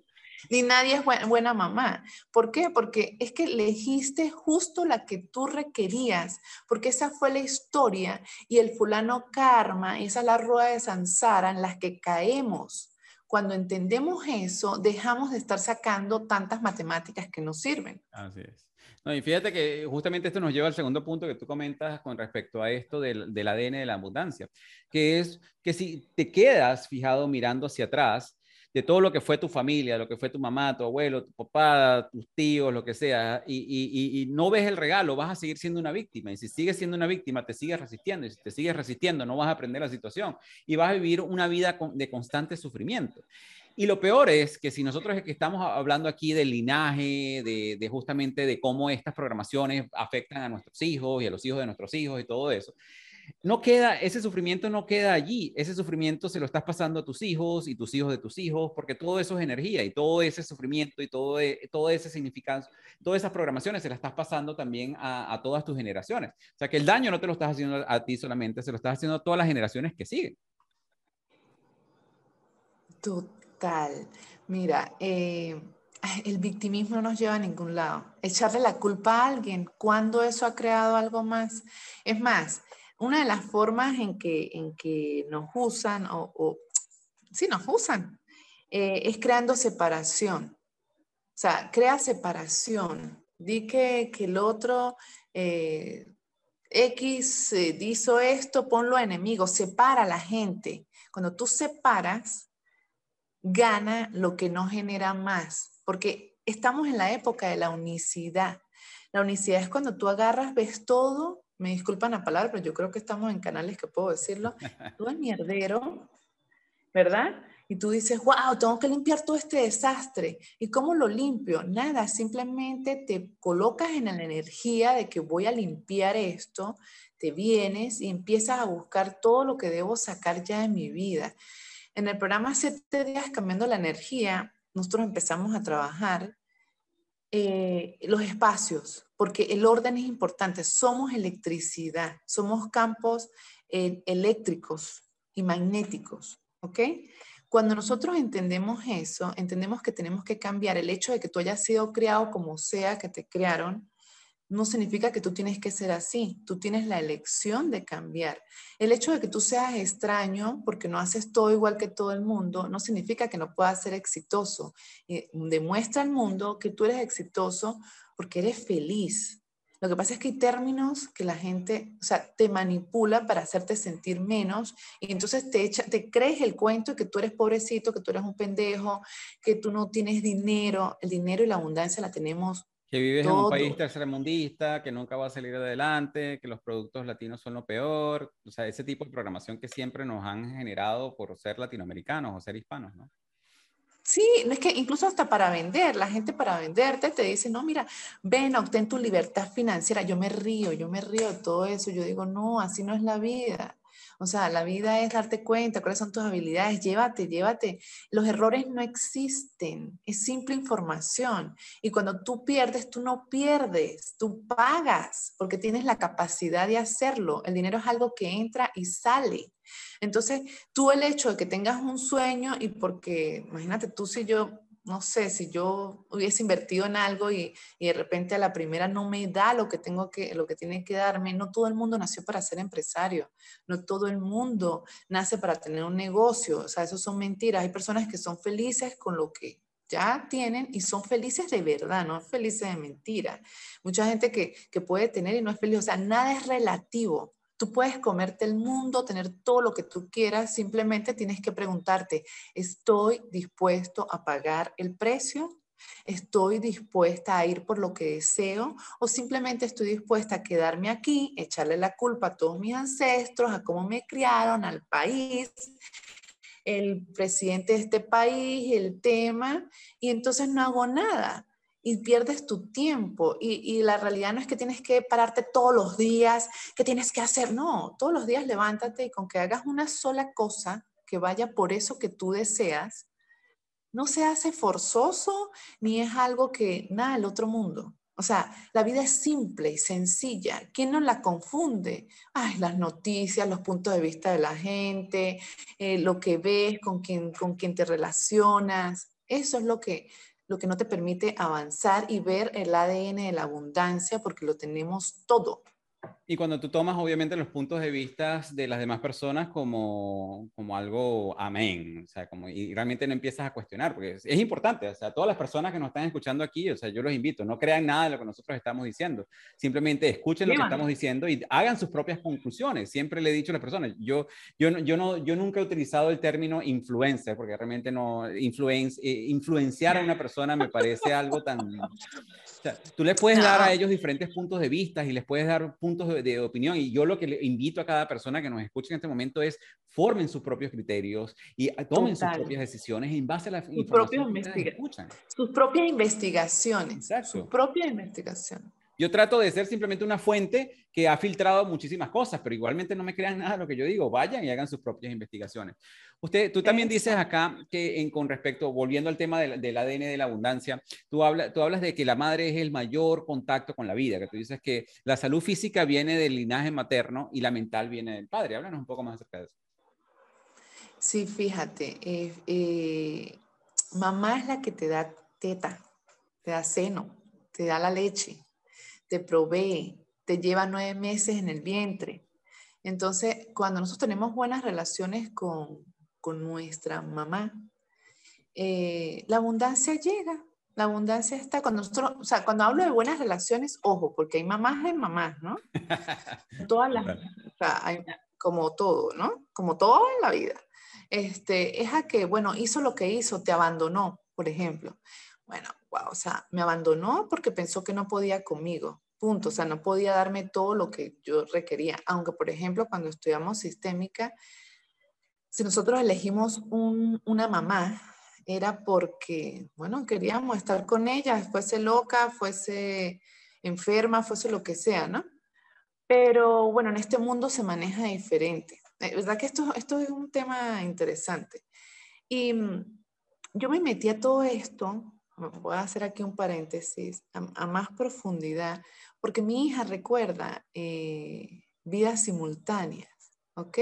Ni nadie es buena mamá. ¿Por qué? Porque es que elegiste justo la que tú requerías, porque esa fue la historia y el fulano karma, esa es la rueda de Sansara en las que caemos. Cuando entendemos eso, dejamos de estar sacando tantas matemáticas que nos sirven. Así es. No, y fíjate que justamente esto nos lleva al segundo punto que tú comentas con respecto a esto del, del ADN de la abundancia, que es que si te quedas fijado mirando hacia atrás, de todo lo que fue tu familia, lo que fue tu mamá, tu abuelo, tu papá, tus tíos, lo que sea, y, no ves el regalo, vas a seguir siendo una víctima. Y si sigues siendo una víctima, te sigues resistiendo. Y si te sigues resistiendo, no vas a aprender la situación y vas a vivir una vida de constante sufrimiento. Y lo peor es que si nosotros que estamos hablando aquí del linaje, de, de, justamente de cómo estas programaciones afectan a nuestros hijos y a los hijos de nuestros hijos y todo eso, no queda, ese sufrimiento no queda allí, ese sufrimiento se lo estás pasando a tus hijos y tus hijos de tus hijos, porque todo eso es energía y todo ese sufrimiento y todo, e, todo ese significado, todas esas programaciones se las estás pasando también a, todas tus generaciones. O sea que el daño no te lo estás haciendo a ti solamente, se lo estás haciendo a todas las generaciones que siguen. Total. Mira, eh, (laughs) el victimismo no nos lleva a ningún lado. Echarle la culpa a alguien cuando eso ha creado algo más. Es más, una de las formas en que, en que nos usan, o, sí, nos usan, eh, es creando separación. O sea, crea separación. Di que, el otro eh, X eh, hizo esto, ponlo enemigo, separa a la gente. Cuando tú separas, gana lo que no genera más, porque estamos en la época de la unicidad. La unicidad es cuando tú agarras, ves todo me disculpan la palabra, pero yo creo que estamos en canales que puedo decirlo, (laughs) todo el mierdero, ¿verdad? Y tú dices, wow, tengo que limpiar todo este desastre. ¿Y cómo lo limpio? Nada, simplemente te colocas en la energía de que voy a limpiar esto, te vienes y empiezas a buscar todo lo que debo sacar ya de mi vida. En el programa Siete días cambiando la energía, nosotros empezamos a trabajar eh, los espacios, porque el orden es importante. Somos electricidad, somos campos eh, eléctricos y magnéticos, ¿ok? Cuando nosotros entendemos eso, entendemos que tenemos que cambiar el hecho de que tú hayas sido criado como sea que te crearon, no significa que tú tienes que ser así, tú tienes la elección de cambiar. El hecho de que tú seas extraño porque no haces todo igual que todo el mundo, no significa que no puedas ser exitoso. Eh, demuestra al mundo que tú eres exitoso porque eres feliz. Lo que pasa es que hay términos que la gente, o sea, te manipula para hacerte sentir menos y entonces te, te crees el cuento de que tú eres pobrecito, que tú eres un pendejo, que tú no tienes dinero. El dinero y la abundancia la tenemos que vives en un país tercermundista, que nunca va a salir adelante, que los productos latinos son lo peor, o sea, ese tipo de programación que siempre nos han generado por ser latinoamericanos o ser hispanos, ¿no? Sí, es que incluso hasta para vender, la gente para venderte te dice, no, mira, ven, obtén tu libertad financiera. Yo me río, yo me río de todo eso. Yo digo, no, así no es la vida. O sea, la vida es darte cuenta cuáles son tus habilidades, llévate, llévate. Los errores no existen, es simple información. Y cuando tú pierdes, tú no pierdes, tú pagas porque tienes la capacidad de hacerlo. El dinero es algo que entra y sale. Entonces, tú el hecho de que tengas un sueño y porque, imagínate tú si yo no sé, si yo hubiese invertido en algo y, de repente a la primera no me da lo que tengo que, lo que tiene que darme, no todo el mundo nació para ser empresario, no todo el mundo nace para tener un negocio, o sea, eso son mentiras. Hay personas que son felices con lo que ya tienen y son felices de verdad, no felices de mentira. Mucha gente que, que puede tener y no es feliz, o sea, nada es relativo. Tú puedes comerte el mundo, tener todo lo que tú quieras, simplemente tienes que preguntarte, ¿estoy dispuesto a pagar el precio? ¿Estoy dispuesta a ir por lo que deseo? ¿O simplemente estoy dispuesta a quedarme aquí, echarle la culpa a todos mis ancestros, a cómo me criaron, al país? el presidente de este país, el tema, y entonces no hago nada y pierdes tu tiempo. Y, la realidad no es que tienes que pararte todos los días, que tienes que hacer, no, todos los días levántate y con que hagas una sola cosa que vaya por eso que tú deseas, no se hace forzoso ni es algo que, nada, el otro mundo. O sea, la vida es simple y sencilla. ¿Quién no la confunde? Ay, las noticias, los puntos de vista de la gente, eh, lo que ves, con quién, con quién te relacionas. Eso es lo que, lo que no te permite avanzar y ver el ADN de la abundancia porque lo tenemos todo. Y cuando tú tomas, obviamente, los puntos de vista de las demás personas como, como algo amén, o sea, como, y realmente no empiezas a cuestionar, porque es, importante, o sea, todas las personas que nos están escuchando aquí, o sea, yo los invito, no crean nada de lo que nosotros estamos diciendo, simplemente escuchen lo que estamos diciendo y hagan sus propias conclusiones. Siempre le he dicho a las personas, yo, yo, yo, no, yo nunca he utilizado el término influencer, porque realmente no, influence, eh, influenciar a una persona me parece algo tan... O sea, tú les puedes dar a ellos diferentes puntos de vista y les puedes dar puntos de, opinión. Y yo lo que le invito a cada persona que nos escuche en este momento es formen sus propios criterios y tomen sus propias decisiones en base a la información que escuchan. Sus propias investigaciones. Exacto. Su propia investigación. Yo trato de ser simplemente una fuente que ha filtrado muchísimas cosas, pero igualmente no me crean nada de lo que yo digo. Vayan y hagan sus propias investigaciones. Usted, tú también dices acá que en, con respecto, volviendo al tema del, ADN de la abundancia, tú, habla, tú hablas de que la madre es el mayor contacto con la vida, que tú dices que la salud física viene del linaje materno y la mental viene del padre. Háblanos un poco más acerca de eso. Sí, fíjate, eh, eh, mamá es la que te da teta, te da seno, te da la leche, te provee, te lleva nueve meses en el vientre. Entonces, cuando nosotros tenemos buenas relaciones con, nuestra mamá, eh, la abundancia llega. La abundancia está cuando nosotros, o sea, cuando hablo de buenas relaciones, ojo, porque hay mamás y mamás, ¿no? (laughs) Todas las, o sea, hay, como todo, ¿no? Como todo en la vida. Este, es a que, bueno, hizo lo que hizo, te abandonó, por ejemplo. Bueno, wow, o sea, me abandonó porque pensó que no podía conmigo, punto, o sea, no podía darme todo lo que yo requería, aunque por ejemplo cuando estudiamos sistémica, si nosotros elegimos una mamá, era porque, bueno, queríamos estar con ella, fuese loca, fuese enferma, fuese lo que sea, ¿no? Pero bueno, en este mundo se maneja diferente. Es eh, verdad que esto, esto es un tema interesante. Y mm, yo me metí a todo esto voy a hacer aquí un paréntesis, a, más profundidad, porque mi hija recuerda eh, vidas simultáneas, ¿ok?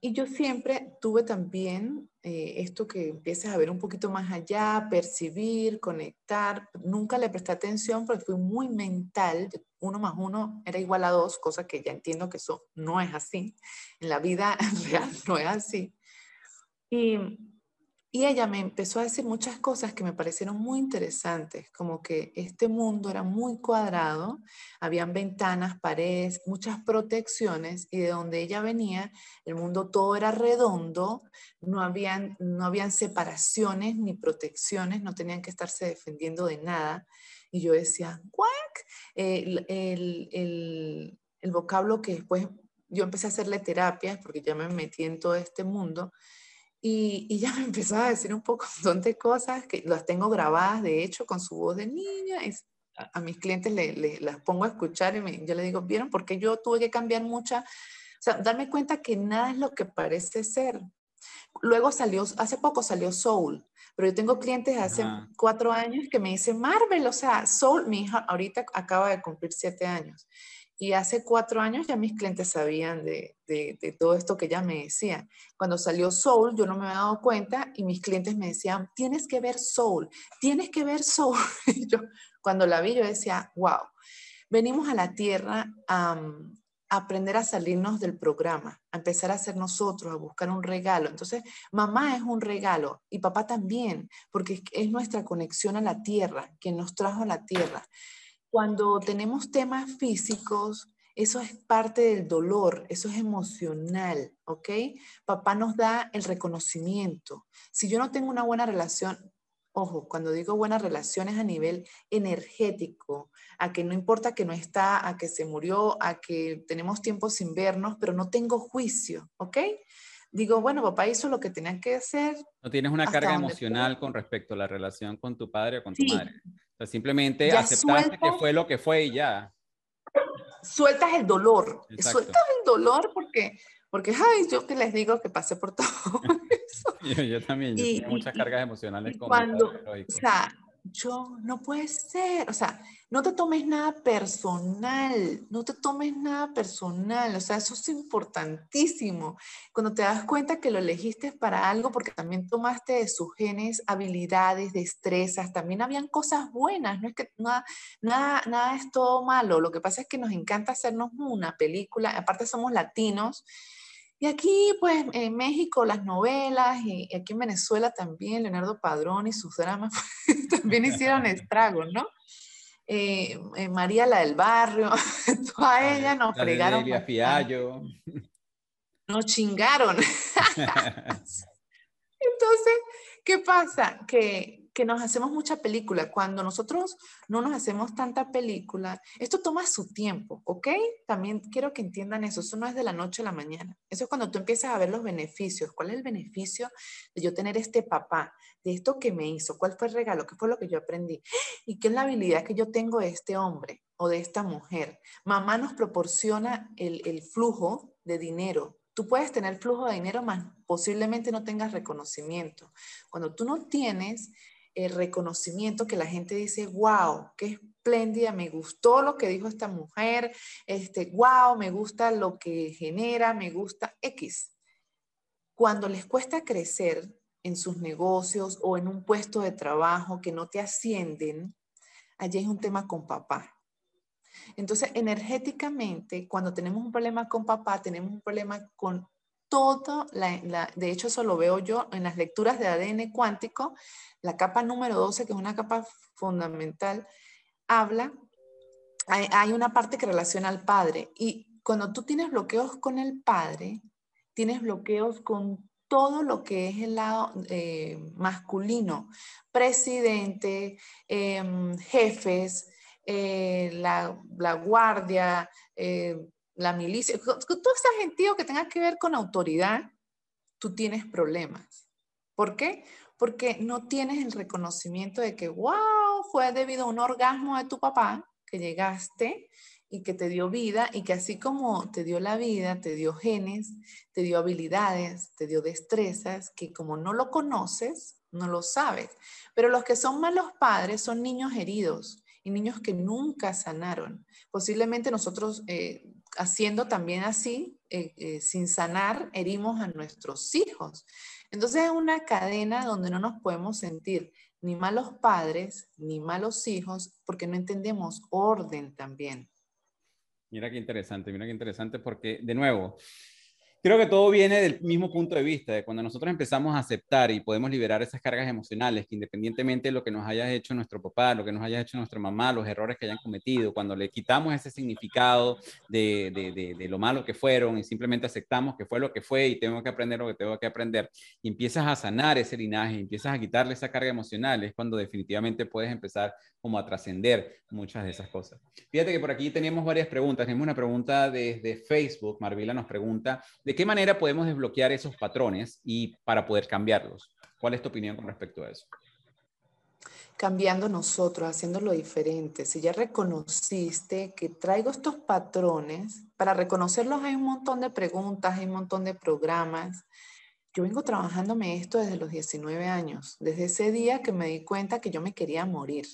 Y yo siempre tuve también eh, esto que empiezas a ver un poquito más allá, percibir, conectar. Nunca le presté atención porque fui muy mental. Uno más uno era igual a dos, cosa que ya entiendo que eso no es así. En la vida (laughs) real no es así. Y y ella me empezó a decir muchas cosas que me parecieron muy interesantes, como que este mundo era muy cuadrado, habían ventanas, paredes, muchas protecciones y de donde ella venía, el mundo todo era redondo, no habían, no habían separaciones ni protecciones, no tenían que estarse defendiendo de nada. Y yo decía, ¿what? El, el, el vocablo que después yo empecé a hacerle terapias porque ya me metí en todo este mundo y, y ya me (laughs) empezó a decir un poco de cosas que las tengo grabadas, de hecho, con su voz de niña. a, mis clientes le, las pongo a escuchar y yo le digo, ¿vieron? Porque yo tuve que cambiar mucha, o sea, darme cuenta que nada es lo que parece ser. Luego salió, hace poco salió Soul, pero yo tengo clientes hace cuatro años que me dicen, Marvel, o sea, Soul, mi hija ahorita acaba de cumplir siete años. Y hace cuatro años ya mis clientes sabían de, todo esto que ella me decía. Cuando salió Soul, yo no me había dado cuenta y mis clientes me decían, tienes que ver Soul, tienes que ver Soul. (laughs) Y yo, cuando la vi, yo decía, wow, venimos a la tierra a, aprender a salirnos del programa, a empezar a ser nosotros, a buscar un regalo. Entonces, mamá es un regalo y papá también, porque es nuestra conexión a la tierra, quien nos trajo a la tierra. Cuando tenemos temas físicos, eso es parte del dolor, eso es emocional, ¿ok? Papá nos da el reconocimiento. Si yo no tengo una buena relación, ojo, cuando digo buenas relaciones a nivel energético, a que no importa que no está, a que se murió, a que tenemos tiempo sin vernos, pero no tengo juicio, ¿ok? digo, bueno, papá hizo lo que tenía que hacer. No tienes una carga emocional con respecto a la relación con tu padre o con tu madre. O simplemente aceptaste que fue lo que fue y ya. Sueltas el dolor. Sueltas el dolor porque, porque, ay, yo que les digo que pasé por todo (laughs) eso. yo, también, yo tengo muchas cargas emocionales con cuando, O sea, yo no puede ser, o sea, no te tomes nada personal, no te tomes nada personal, o sea, eso es importantísimo. Cuando te das cuenta que lo elegiste para algo, porque también tomaste de sus genes habilidades, destrezas, también habían cosas buenas, no es que nada, nada, nada es todo malo, lo que pasa es que nos encanta hacernos una película, aparte somos latinos, y aquí, pues, en México, las novelas, y aquí en Venezuela también, Leonardo Padrón y sus dramas (laughs) también hicieron (laughs) estragos, ¿no? Eh, eh, María la del barrio, (laughs) toda ella nos fregaron. Fiallo. Nos chingaron. Entonces, ¿qué pasa? Que que nos hacemos mucha película. Cuando nosotros no nos hacemos tanta película, esto toma su tiempo, ¿ok? También quiero que entiendan eso. Eso no es de la noche a la mañana. Eso es cuando tú empiezas a ver los beneficios. ¿Cuál es el beneficio de yo tener este papá? De esto que me hizo. ¿Cuál fue el regalo? ¿Qué fue lo que yo aprendí? ¿Y qué es la habilidad que yo tengo de este hombre o de esta mujer? Mamá nos proporciona el, el flujo de dinero Tú puedes tener flujo de dinero, más posiblemente no tengas reconocimiento. Cuando tú no tienes el reconocimiento que la gente dice, wow, qué espléndida, me gustó lo que dijo esta mujer, este, wow, me gusta lo que genera, me gusta X. Cuando les cuesta crecer en sus negocios o en un puesto de trabajo que no te ascienden, allí es un tema con papá. Entonces, energéticamente, cuando tenemos un problema con papá, tenemos un problema con todo, la, de hecho eso lo veo yo en las lecturas de ADN cuántico, la capa número 12, que es una capa fundamental, habla, hay, una parte que relaciona al padre y cuando tú tienes bloqueos con el padre, tienes bloqueos con todo lo que es el lado eh, masculino, presidente, em, jefes, eh, la, la, guardia, eh, la milicia, todo ese gentío que tenga que ver con autoridad, tú tienes problemas. ¿Por qué? Porque no tienes el reconocimiento de que, wow, fue debido a un orgasmo de tu papá que llegaste y que te dio vida y que así como te dio la vida, te dio genes, te dio habilidades, te dio destrezas, que como no lo conoces, no lo sabes. Pero los que son malos padres son niños heridos y niños que nunca sanaron. Posiblemente nosotros eh, haciendo también así, eh, eh, sin sanar, herimos a nuestros hijos. Entonces es una cadena donde no nos podemos sentir ni malos padres, ni malos hijos, porque no entendemos orden también. Mira qué interesante, mira qué interesante, porque de nuevo, Creo que todo viene del mismo punto de vista, de cuando nosotros empezamos a aceptar y podemos liberar esas cargas emocionales, que independientemente de lo que nos haya hecho nuestro papá, lo que nos haya hecho nuestra mamá, los errores que hayan cometido, cuando le quitamos ese significado de, de, de, lo malo que fueron y simplemente aceptamos que fue lo que fue y tengo que aprender lo que tengo que aprender, y empiezas a sanar ese linaje, empiezas a quitarle esa carga emocional, es cuando definitivamente puedes empezar como a trascender muchas de esas cosas. Fíjate que por aquí tenemos varias preguntas. Tenemos una pregunta desde Facebook. Marvila nos pregunta, ¿De qué manera podemos desbloquear esos patrones y para poder cambiarlos? ¿Cuál es tu opinión con respecto a eso? Cambiando nosotros, haciéndolo diferente. Si ya reconociste que traigo estos patrones, para reconocerlos hay un montón de preguntas, hay un montón de programas. Yo vengo trabajándome esto desde los 19 años, desde ese día que me di cuenta que yo me quería morir.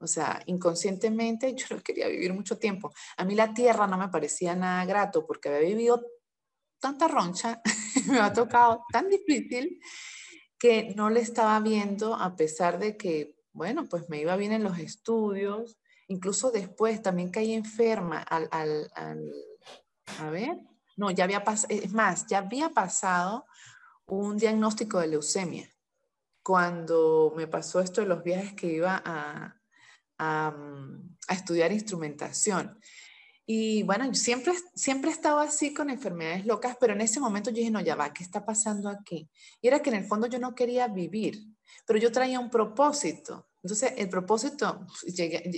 O sea, inconscientemente yo no quería vivir mucho tiempo. A mí la tierra no me parecía nada grato porque había vivido tanta roncha, (laughs) me ha tocado tan difícil que no le estaba viendo a pesar de que, bueno, pues me iba bien en los estudios, incluso después también caí enferma al, a ver, no, ya había pasado, es más, ya había pasado un diagnóstico de leucemia cuando me pasó esto de los viajes que iba a, a, a estudiar instrumentación. Y bueno, siempre, siempre he estado así con enfermedades locas, pero en ese momento yo dije, no, ya va, ¿qué está pasando aquí? Y era que en el fondo yo no quería vivir, pero yo traía un propósito. Entonces, el propósito,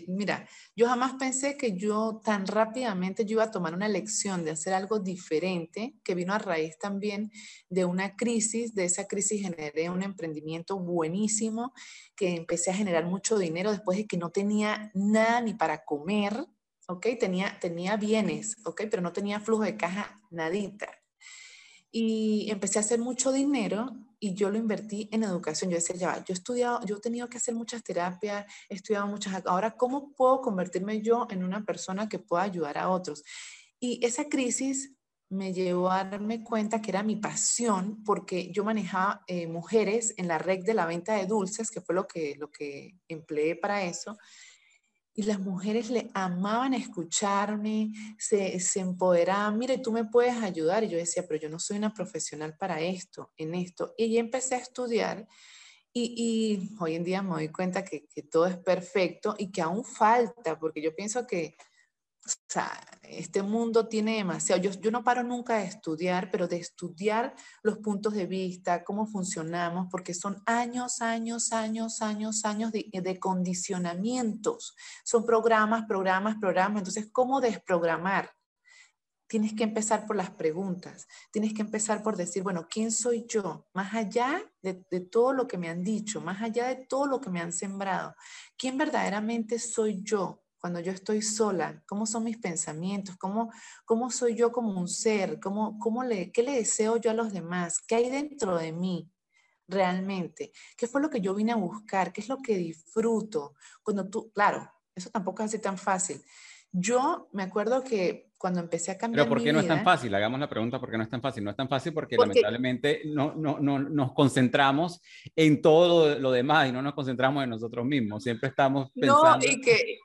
mira, yo jamás pensé que yo tan rápidamente yo iba a tomar una elección de hacer algo diferente, que vino a raíz también de una crisis, de esa crisis generé un emprendimiento buenísimo, que empecé a generar mucho dinero después de que no tenía nada ni para comer, ¿ok? Tenía, tenía bienes, ¿ok? Pero no tenía flujo de caja nadita. Y empecé a hacer mucho dinero y yo lo invertí en educación. Yo decía, ya, yo he estudiado, yo he tenido que hacer muchas terapias, he estudiado muchas, ahora, ¿cómo puedo convertirme yo en una persona que pueda ayudar a otros? Y esa crisis me llevó a darme cuenta que era mi pasión porque yo manejaba eh, mujeres en la red de la venta de dulces, que fue lo que, lo que empleé para eso y las mujeres le amaban escucharme, se, se empoderaban, mire, tú me puedes ayudar. Y yo decía, pero yo no soy una profesional para esto, en esto. Y empecé a estudiar y, y hoy en día me doy cuenta que, que, todo es perfecto y que aún falta, porque yo pienso que o sea, este mundo tiene demasiado. Yo, yo, no paro nunca de estudiar, pero de estudiar los puntos de vista, cómo funcionamos, porque son años, años, años, años, años de, de condicionamientos. Son programas, programas, programas. Entonces, ¿cómo desprogramar? Tienes que empezar por las preguntas. Tienes que empezar por decir, bueno, ¿quién soy yo? Más allá de, de todo lo que me han dicho, más allá de todo lo que me han sembrado. ¿Quién verdaderamente soy yo? Cuando yo estoy sola, cómo son mis pensamientos, cómo, cómo soy yo como un ser, cómo, cómo le, qué le deseo yo a los demás, qué hay dentro de mí realmente, qué fue lo que yo vine a buscar, qué es lo que disfruto. Cuando tú, claro, eso tampoco es así tan fácil. Yo me acuerdo que cuando empecé a cambiar. Pero ¿por qué no es tan fácil? Hagamos la pregunta, ¿por qué no es tan fácil? No es tan fácil porque, lamentablemente no, no, no, nos concentramos en todo lo, demás y no nos concentramos en nosotros mismos. Siempre estamos pensando. No, y que,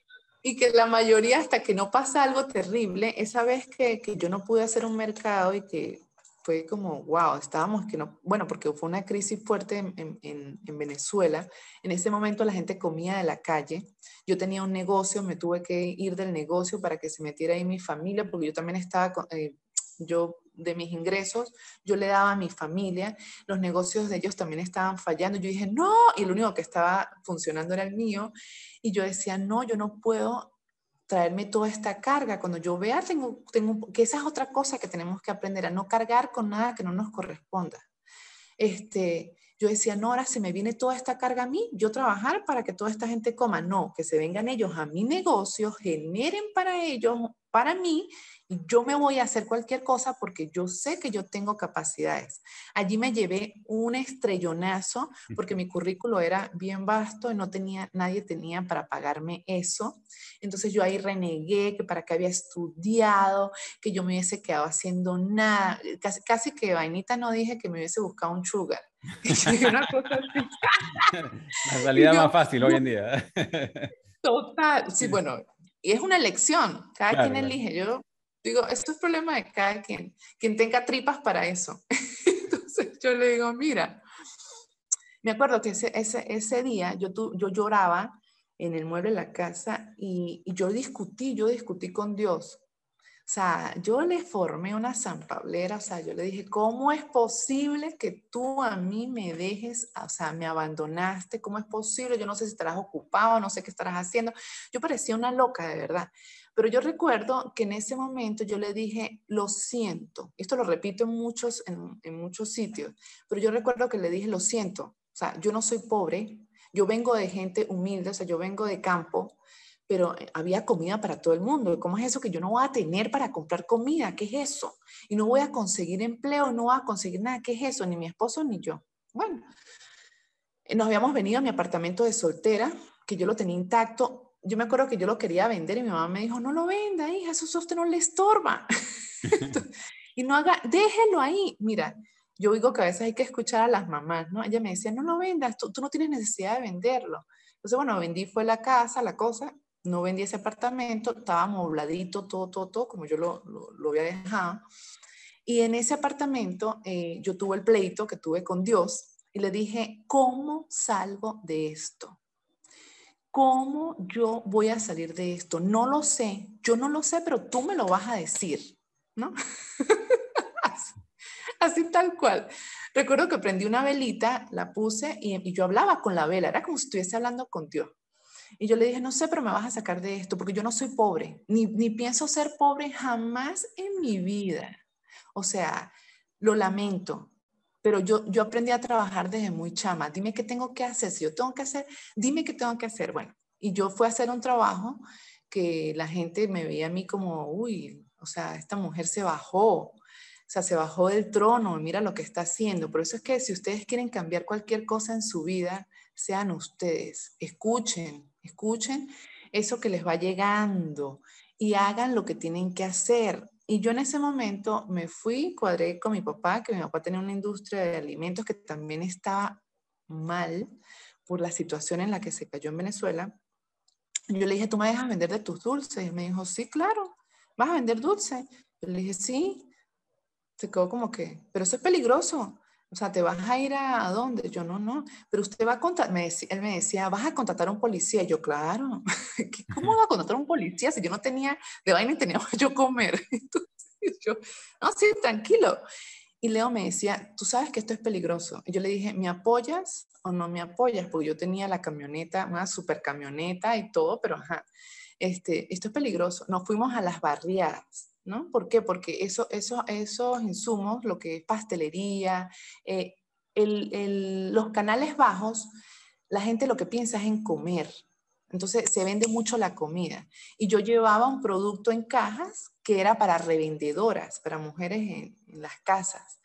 y que la mayoría, hasta que no pasa algo terrible, esa vez que, que, yo no pude hacer un mercado y que fue como, wow, estábamos que no, bueno, porque fue una crisis fuerte en, en, en, Venezuela. En ese momento la gente comía de la calle. Yo tenía un negocio, me tuve que ir del negocio para que se metiera ahí mi familia, porque yo también estaba, eh, yo de mis ingresos, yo le daba a mi familia, los negocios de ellos también estaban fallando. Yo dije, no, y lo único que estaba funcionando era el mío. Y yo decía, no, yo no puedo traerme toda esta carga. Cuando yo vea, tengo, tengo, que esa es otra cosa que tenemos que aprender, a no cargar con nada que no nos corresponda. Este, yo decía, no, ahora se me viene toda esta carga a mí, yo trabajar para que toda esta gente coma. No, que se vengan ellos a mi negocio, generen para ellos, para mí, yo me voy a hacer cualquier cosa porque yo sé que yo tengo capacidades. Allí me llevé un estrellonazo porque mi currículo era bien vasto y no tenía, nadie tenía para pagarme eso. Entonces yo ahí renegué que para qué había estudiado, que yo me hubiese quedado haciendo nada. Casi, casi que vainita no dije que me hubiese buscado un sugar. (laughs) Una cosa. (laughs) La salida más fácil hoy en día. (laughs) Total. Sí, bueno, y es una elección. Cada quien elige. Yo Digo, esto es problema de cada quien, quien tenga tripas para eso. (laughs) Entonces yo le digo, mira, me acuerdo que ese, ese, ese día yo, yo lloraba en el mueble de la casa y, y, yo discutí, yo discutí con Dios. O sea, yo le formé una zampablera, o sea, yo le dije, ¿cómo es posible que tú a mí me dejes, o sea, me abandonaste? ¿Cómo es posible? Yo no sé si estarás ocupado, no sé qué estarás haciendo. Yo parecía una loca, de verdad. Pero yo recuerdo que en ese momento yo le dije, lo siento. Esto lo repito en muchos, en, muchos sitios, pero yo recuerdo que le dije, lo siento. O sea, yo no soy pobre, yo vengo de gente humilde, o sea, yo vengo de campo, pero había comida para todo el mundo. ¿Cómo es eso que yo no voy a tener para comprar comida? ¿Qué es eso? Y no voy a conseguir empleo, no voy a conseguir nada. ¿Qué es eso? Ni mi esposo ni yo. Bueno, nos habíamos venido a mi apartamento de soltera, que yo lo tenía intacto yo me acuerdo que yo lo quería vender y mi mamá me dijo, no lo venda, hija, eso a usted no le estorba. (laughs) y no haga, déjelo ahí. Mira, yo digo que a veces hay que escuchar a las mamás, ¿no? Ella me decía, no lo vendas, tú, tú no tienes necesidad de venderlo. Entonces, bueno, vendí fue la casa, la cosa, no vendí ese apartamento, estaba amobladito, todo, todo, todo, como yo lo, lo, lo había dejado. Y en ese apartamento eh, yo tuve el pleito que tuve con Dios y le dije, ¿cómo salgo de esto? ¿Cómo yo voy a salir de esto? No lo sé, yo no lo sé, pero tú me lo vas a decir, ¿no? (laughs) así, tal cual. Recuerdo que prendí una velita, la puse y, y yo hablaba con la vela, era como si estuviese hablando con Dios. Y yo le dije, no sé, pero me vas a sacar de esto, porque yo no soy pobre, ni, ni pienso ser pobre jamás en mi vida. O sea, lo lamento, pero yo, yo aprendí a trabajar desde muy chama. Dime qué tengo que hacer. Si yo tengo que hacer, dime qué tengo que hacer. Bueno, y yo fui a hacer un trabajo que la gente me veía a mí como, uy, o sea, esta mujer se bajó, o sea, se bajó del trono, mira lo que está haciendo. Por eso es que si ustedes quieren cambiar cualquier cosa en su vida, sean ustedes, escuchen, escuchen eso que les va llegando y hagan lo que tienen que hacer. Y yo en ese momento me fui, cuadré con mi papá, que mi papá tenía una industria de alimentos que también estaba mal por la situación en la que se cayó en Venezuela. Yo le dije, ¿tú me dejas vender de tus dulces? Y me dijo, sí, claro, ¿vas a vender dulces? Yo le dije, sí. Se quedó como que, pero eso es peligroso. O sea, ¿te vas a ir a, dónde? Yo, no, no. Pero usted va a contratar, él me decía, ¿vas a contratar a un policía? yo, claro. (laughs) ¿Cómo va a contratar a un policía si yo no tenía, de vaina y tenía (laughs) yo comer? (laughs) Entonces, yo, no, sí, tranquilo. Y Leo me decía, tú sabes que esto es peligroso. Y yo le dije, ¿me apoyas o no me apoyas? Porque yo tenía la camioneta, una super camioneta y todo, pero ajá, este, esto es peligroso. Nos fuimos a las barriadas ¿no? ¿Por qué? Porque eso, eso, esos insumos, lo que es pastelería, eh, los canales bajos, la gente lo que piensa es en comer. Entonces se vende mucho la comida. Y yo llevaba un producto en cajas que era para revendedoras, para mujeres en, en las casas.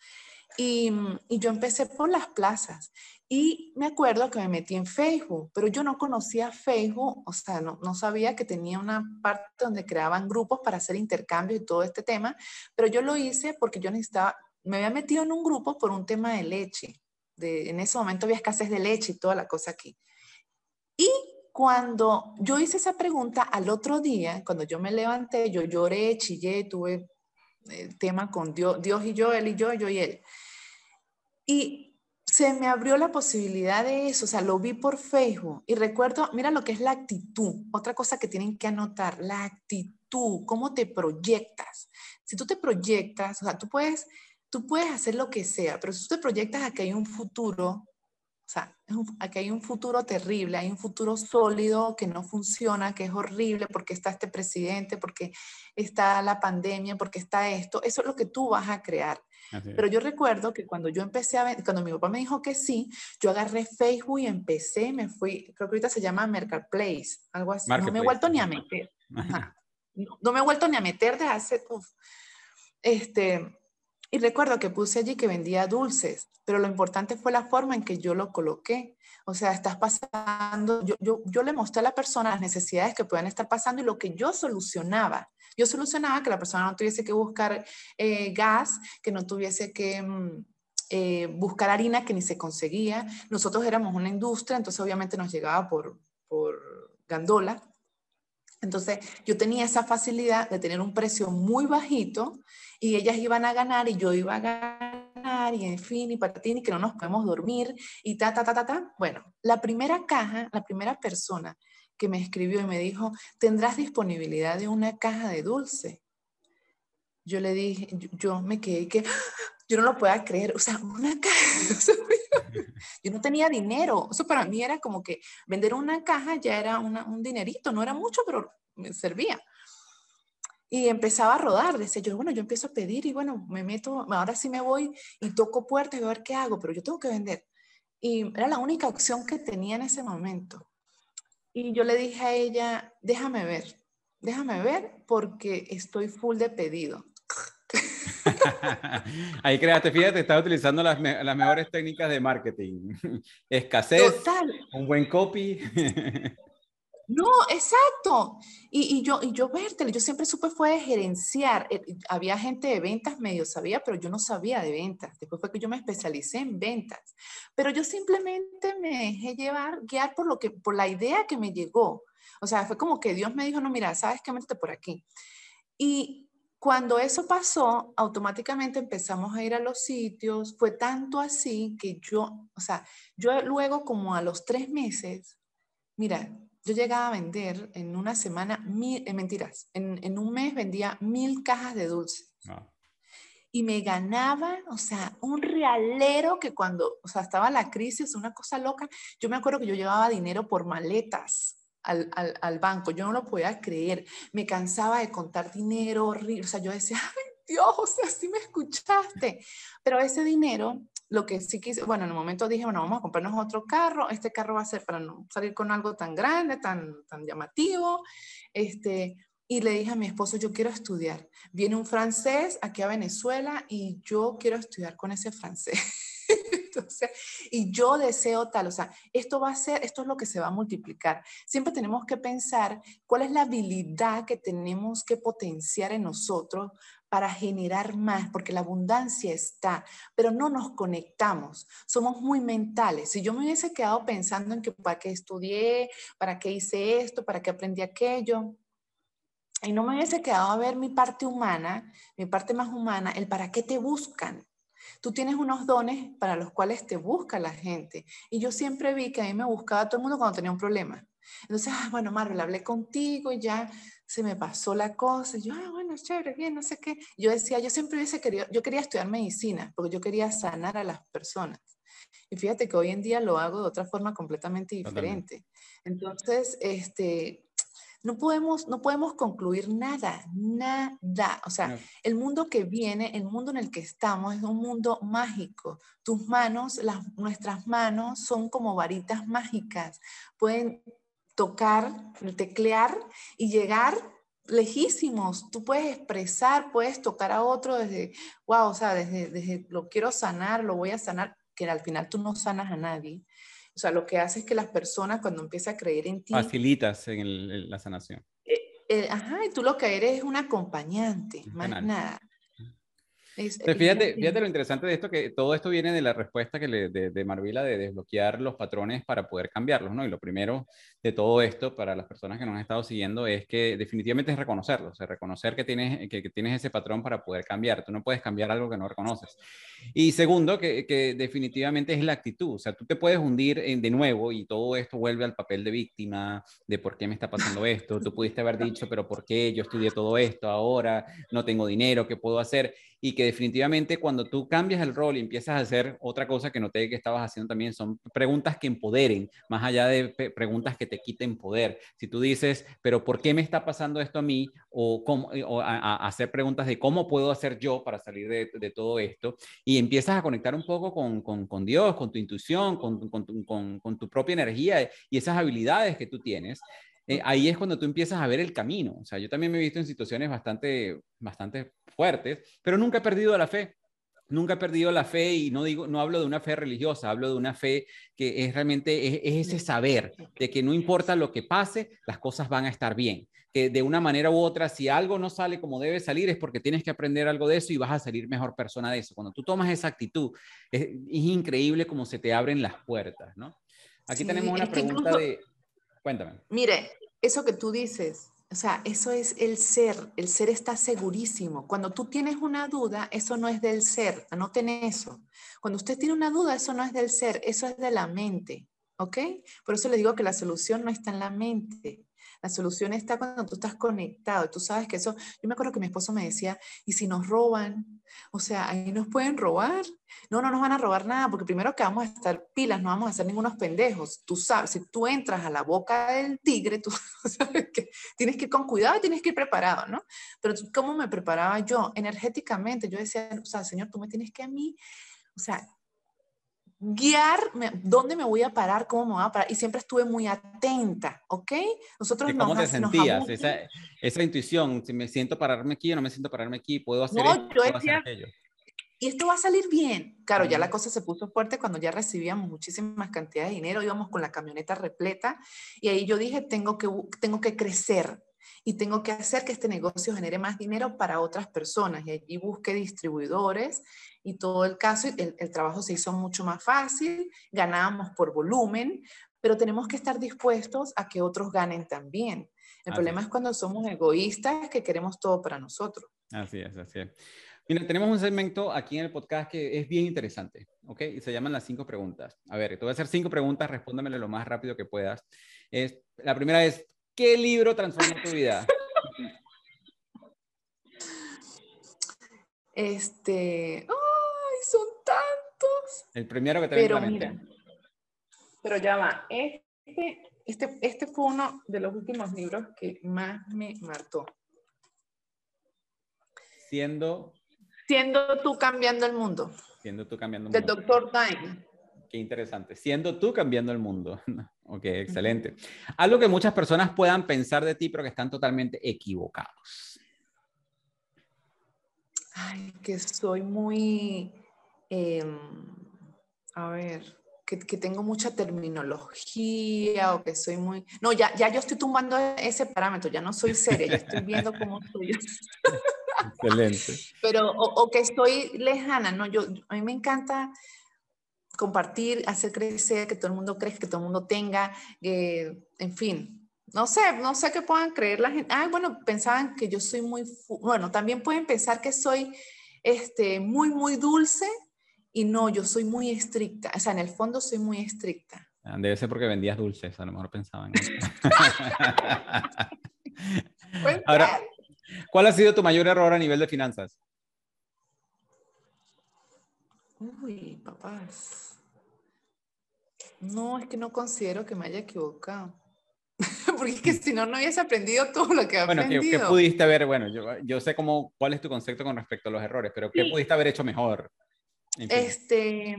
Y, y, yo empecé por las plazas. Y me acuerdo que me metí en Facebook, pero yo no conocía Facebook, o sea, no, no, sabía que tenía una parte donde creaban grupos para hacer intercambios y todo este tema, pero yo lo hice porque yo necesitaba, me había metido en un grupo por un tema de leche. De, en ese momento había escasez de leche y toda la cosa aquí. Y cuando yo hice esa pregunta al otro día, cuando yo me levanté, yo lloré, chillé, tuve el tema con Dios, Dios y yo, él y yo, yo y él. Y se me abrió la posibilidad de eso, o sea, lo vi por Facebook y recuerdo, mira lo que es la actitud, otra cosa que tienen que anotar, la actitud, cómo te proyectas. Si tú te proyectas, o sea, tú puedes, tú puedes hacer lo que sea, pero si tú te proyectas a que hay un futuro, o sea, aquí hay un futuro terrible, hay un futuro sólido que no funciona, que es horrible porque está este presidente, porque está la pandemia, porque está esto, eso es lo que tú vas a crear. Pero yo recuerdo que cuando yo empecé a ver, cuando mi papá me dijo que sí, yo agarré Facebook y empecé, me fui, creo que ahorita se llama Marketplace, algo así. No me he vuelto ni a meter. (laughs) No, me he vuelto ni a meter de hace, Este, y recuerdo que puse allí que vendía dulces, pero lo importante fue la forma en que yo lo coloqué. O sea, estás pasando, yo, yo, yo le mostré a la persona las necesidades que puedan estar pasando y lo que yo solucionaba. Yo solucionaba que la persona no tuviese que buscar eh, gas, que no tuviese que mm, eh, buscar harina que ni se conseguía. Nosotros éramos una industria, entonces obviamente nos llegaba por, por gandola. Entonces yo tenía esa facilidad de tener un precio muy bajito y ellas iban a ganar y yo iba a ganar y en fin y ti y que no nos podemos dormir y ta, ta, ta, ta, ta. Bueno, la primera caja, la primera persona que me escribió y me dijo, ¿tendrás disponibilidad de una caja de dulce? Yo le dije, yo, me quedé que, yo no lo puedo creer, o sea, una (laughs) caja, yo no tenía dinero, eso para mí era como que vender una caja ya era un dinerito, no era mucho, pero me servía. Y empezaba a rodar, decía yo, bueno, yo empiezo a pedir y bueno, me meto, ahora sí me voy y toco puertas y a ver qué hago, pero yo tengo que vender. Y era la única opción que tenía en ese momento. Y yo le dije a ella, déjame ver, déjame ver porque estoy full de pedido. (laughs) Ahí créate, fíjate, estaba utilizando las, las, mejores técnicas de marketing. (laughs) Escasez, un buen copy. (laughs) No, exacto. Y, y, yo, y yo, vértelo, yo siempre supe fue gerenciar. Eh, había gente de ventas medio sabía, pero yo no sabía de ventas. Después fue que yo me especialicé en ventas. Pero yo simplemente me dejé llevar, guiar por, lo que, por la idea que me llegó. O sea, fue como que Dios me dijo, no, mira, ¿sabes qué? Métete por aquí. Y cuando eso pasó, automáticamente empezamos a ir a los sitios. Fue tanto así que yo, o sea, yo luego como a los tres meses, mira, yo llegaba a vender en una semana, mil, eh, mentiras, en, en, un mes vendía mil cajas de dulce. Ah. y me ganaba, o sea, un realero que cuando, o sea, estaba la crisis, una cosa loca, yo me acuerdo que yo llevaba dinero por maletas. Al, al, al banco, yo no lo podía creer, me cansaba de contar dinero horrible, o sea, yo decía, ay Dios, o sea, sí me escuchaste, pero ese dinero lo que sí quise, bueno, en el momento dije, bueno, vamos a comprarnos otro carro, este carro va a ser para no salir con algo tan grande, tan, tan llamativo, este, y le dije a mi esposo, yo quiero estudiar. Viene un francés aquí a Venezuela y yo quiero estudiar con ese francés. (laughs) Entonces, y yo deseo tal, o sea, esto va a ser, esto es lo que se va a multiplicar. Siempre tenemos que pensar cuál es la habilidad que tenemos que potenciar en nosotros para generar más, porque la abundancia está, pero no nos conectamos, somos muy mentales. Si yo me hubiese quedado pensando en que para qué estudié, para qué hice esto, para qué aprendí aquello, y no me hubiese quedado a ver mi parte humana, mi parte más humana, el para qué te buscan. Tú tienes unos dones para los cuales te busca la gente. Y yo siempre vi que a mí me buscaba todo el mundo cuando tenía un problema. Entonces, ah, bueno, Marvel, hablé contigo y ya se me pasó la cosa. yo, ah, bueno, chévere, bien, no sé qué. Yo decía, yo siempre hubiese querido, yo quería estudiar medicina porque yo quería sanar a las personas. Y fíjate que hoy en día lo hago de otra forma completamente diferente. Entonces, este, no podemos, no podemos concluir nada, nada. O sea, el mundo que viene, el mundo en el que estamos es un mundo mágico. Tus manos, las, nuestras manos son como varitas mágicas. Pueden tocar, teclear y llegar lejísimos. Tú puedes expresar, puedes tocar a otro desde, wow, o sea, desde, desde lo quiero sanar, lo voy a sanar, que al final tú no sanas a nadie. O sea, lo que hace es que las personas cuando empiezan a creer en ti... Facilitas en, la sanación. Eh, eh, ajá, y tú lo que eres es un acompañante, más nada fíjate, fíjate lo interesante de esto, que todo esto viene de la respuesta que le, de, de Marvila de desbloquear los patrones para poder cambiarlos, ¿no? Y lo primero de todo esto para las personas que nos han estado siguiendo es que definitivamente es reconocerlo, o sea, reconocer que tienes, que, tienes ese patrón para poder cambiar. Tú no puedes cambiar algo que no reconoces. Y segundo, que, que definitivamente es la actitud, o sea, tú te puedes hundir en, de nuevo y todo esto vuelve al papel de víctima, de por qué me está pasando esto. Tú pudiste haber dicho, pero ¿por qué yo estudié todo esto ahora? No tengo dinero, ¿qué puedo hacer? y que definitivamente cuando tú cambias el rol y empiezas a hacer otra cosa que noté que estabas haciendo también, son preguntas que empoderen, más allá de preguntas que te quiten poder. Si tú dices, pero ¿por qué me está pasando esto a mí? O, cómo, o a, hacer preguntas de cómo puedo hacer yo para salir de, todo esto, y empiezas a conectar un poco con, con, con Dios, con tu intuición, con, con, tu propia energía y esas habilidades que tú tienes, eh, ahí es cuando tú empiezas a ver el camino. O sea, yo también me he visto en situaciones bastante, bastante fuertes, pero nunca he perdido la fe. Nunca he perdido la fe y no digo, no hablo de una fe religiosa, hablo de una fe que es realmente es, ese saber de que no importa lo que pase, las cosas van a estar bien. Que de una manera u otra, si algo no sale como debe salir, es porque tienes que aprender algo de eso y vas a salir mejor persona de eso. Cuando tú tomas esa actitud, es, increíble cómo se te abren las puertas, ¿no? Aquí tenemos una pregunta de, Cuéntame. Mire, eso que tú dices, o sea, eso es el ser. El ser está segurísimo. Cuando tú tienes una duda, eso no es del ser. Anoten eso. Cuando usted tiene una duda, eso no es del ser, eso es de la mente. ¿Ok? Por eso le digo que la solución no está en la mente. La solución está cuando tú estás conectado. Tú sabes que eso, yo me acuerdo que mi esposo me decía, ¿y si nos roban? O sea, ahí nos pueden robar. No, no nos van a robar nada, porque primero que vamos a estar pilas, no vamos a ser ningunos pendejos. Tú sabes, si tú entras a la boca del tigre, tú (laughs) sabes que tienes que ir con cuidado tienes que ir preparado, ¿no? Pero ¿cómo me preparaba yo? Energéticamente, yo decía, o sea, Señor, tú me tienes que a mí, o sea, guiar dónde me voy a parar, cómo me voy a parar, y siempre estuve muy atenta, ¿ok? Nosotros ¿Cómo te sentías? esa, esa, intuición, si me siento pararme aquí o no me siento pararme aquí, puedo hacer no, esto, yo decía, Y esto va a salir bien. Claro, ya la cosa se puso fuerte cuando ya recibíamos muchísimas cantidades de dinero, íbamos con la camioneta repleta, y ahí yo dije, tengo que, tengo que crecer, y tengo que hacer que este negocio genere más dinero para otras personas. Y allí busqué distribuidores y todo el caso, el, el trabajo se hizo mucho más fácil, ganábamos por volumen, pero tenemos que estar dispuestos a que otros ganen también. El problema es. cuando somos egoístas que queremos todo para nosotros. Así es, así es. Mira, tenemos un segmento aquí en el podcast que es bien interesante, ¿ok? Y se llaman las cinco preguntas. A ver, te voy a hacer cinco preguntas, respóndemele lo más rápido que puedas. Es, la primera es, ¿qué libro transformó tu vida? (laughs) Este, ay, son tantos. El primero que te Pero mira, pero ya va, este, este, este fue uno de los últimos libros que más me marcó. Siendo... Siendo tú cambiando el mundo. Siendo tú cambiando el mundo. Del doctor Dine. Qué interesante. Siendo tú cambiando el mundo. (laughs) ok, excelente. Algo que muchas personas puedan pensar de ti, pero que están totalmente equivocados. Ay, que soy muy, em, a ver, que, que, tengo mucha terminología o que soy muy... No, ya, ya yo estoy tumbando ese parámetro, ya no soy seria, ya estoy viendo cómo soy. (laughs) Excelente. Pero, o, o, que estoy lejana, ¿no? Yo, a mí me encanta compartir, hacer crecer, que todo el mundo crezca, que todo el mundo tenga, eh, en fin, no sé, no sé qué puedan creer la gente. Ah, bueno, pensaban que yo soy muy, bueno, también pueden pensar que soy este, muy, muy dulce y no, yo soy muy estricta, o sea, en el fondo soy muy estricta. Ah, debe ser porque vendías dulces, a lo mejor pensaban. (laughs) Ahora, ¿cuál ha sido tu mayor error a nivel de finanzas? Uy, papás. No, es que no considero que me haya equivocado. (laughs) Porque es que si no, no hubiese aprendido todo lo que he bueno, aprendido. Bueno, ¿qué, pudiste haber? Bueno, yo, yo, sé cómo, cuál es tu concepto con respecto a los errores, pero ¿qué pudiste haber hecho mejor? Este,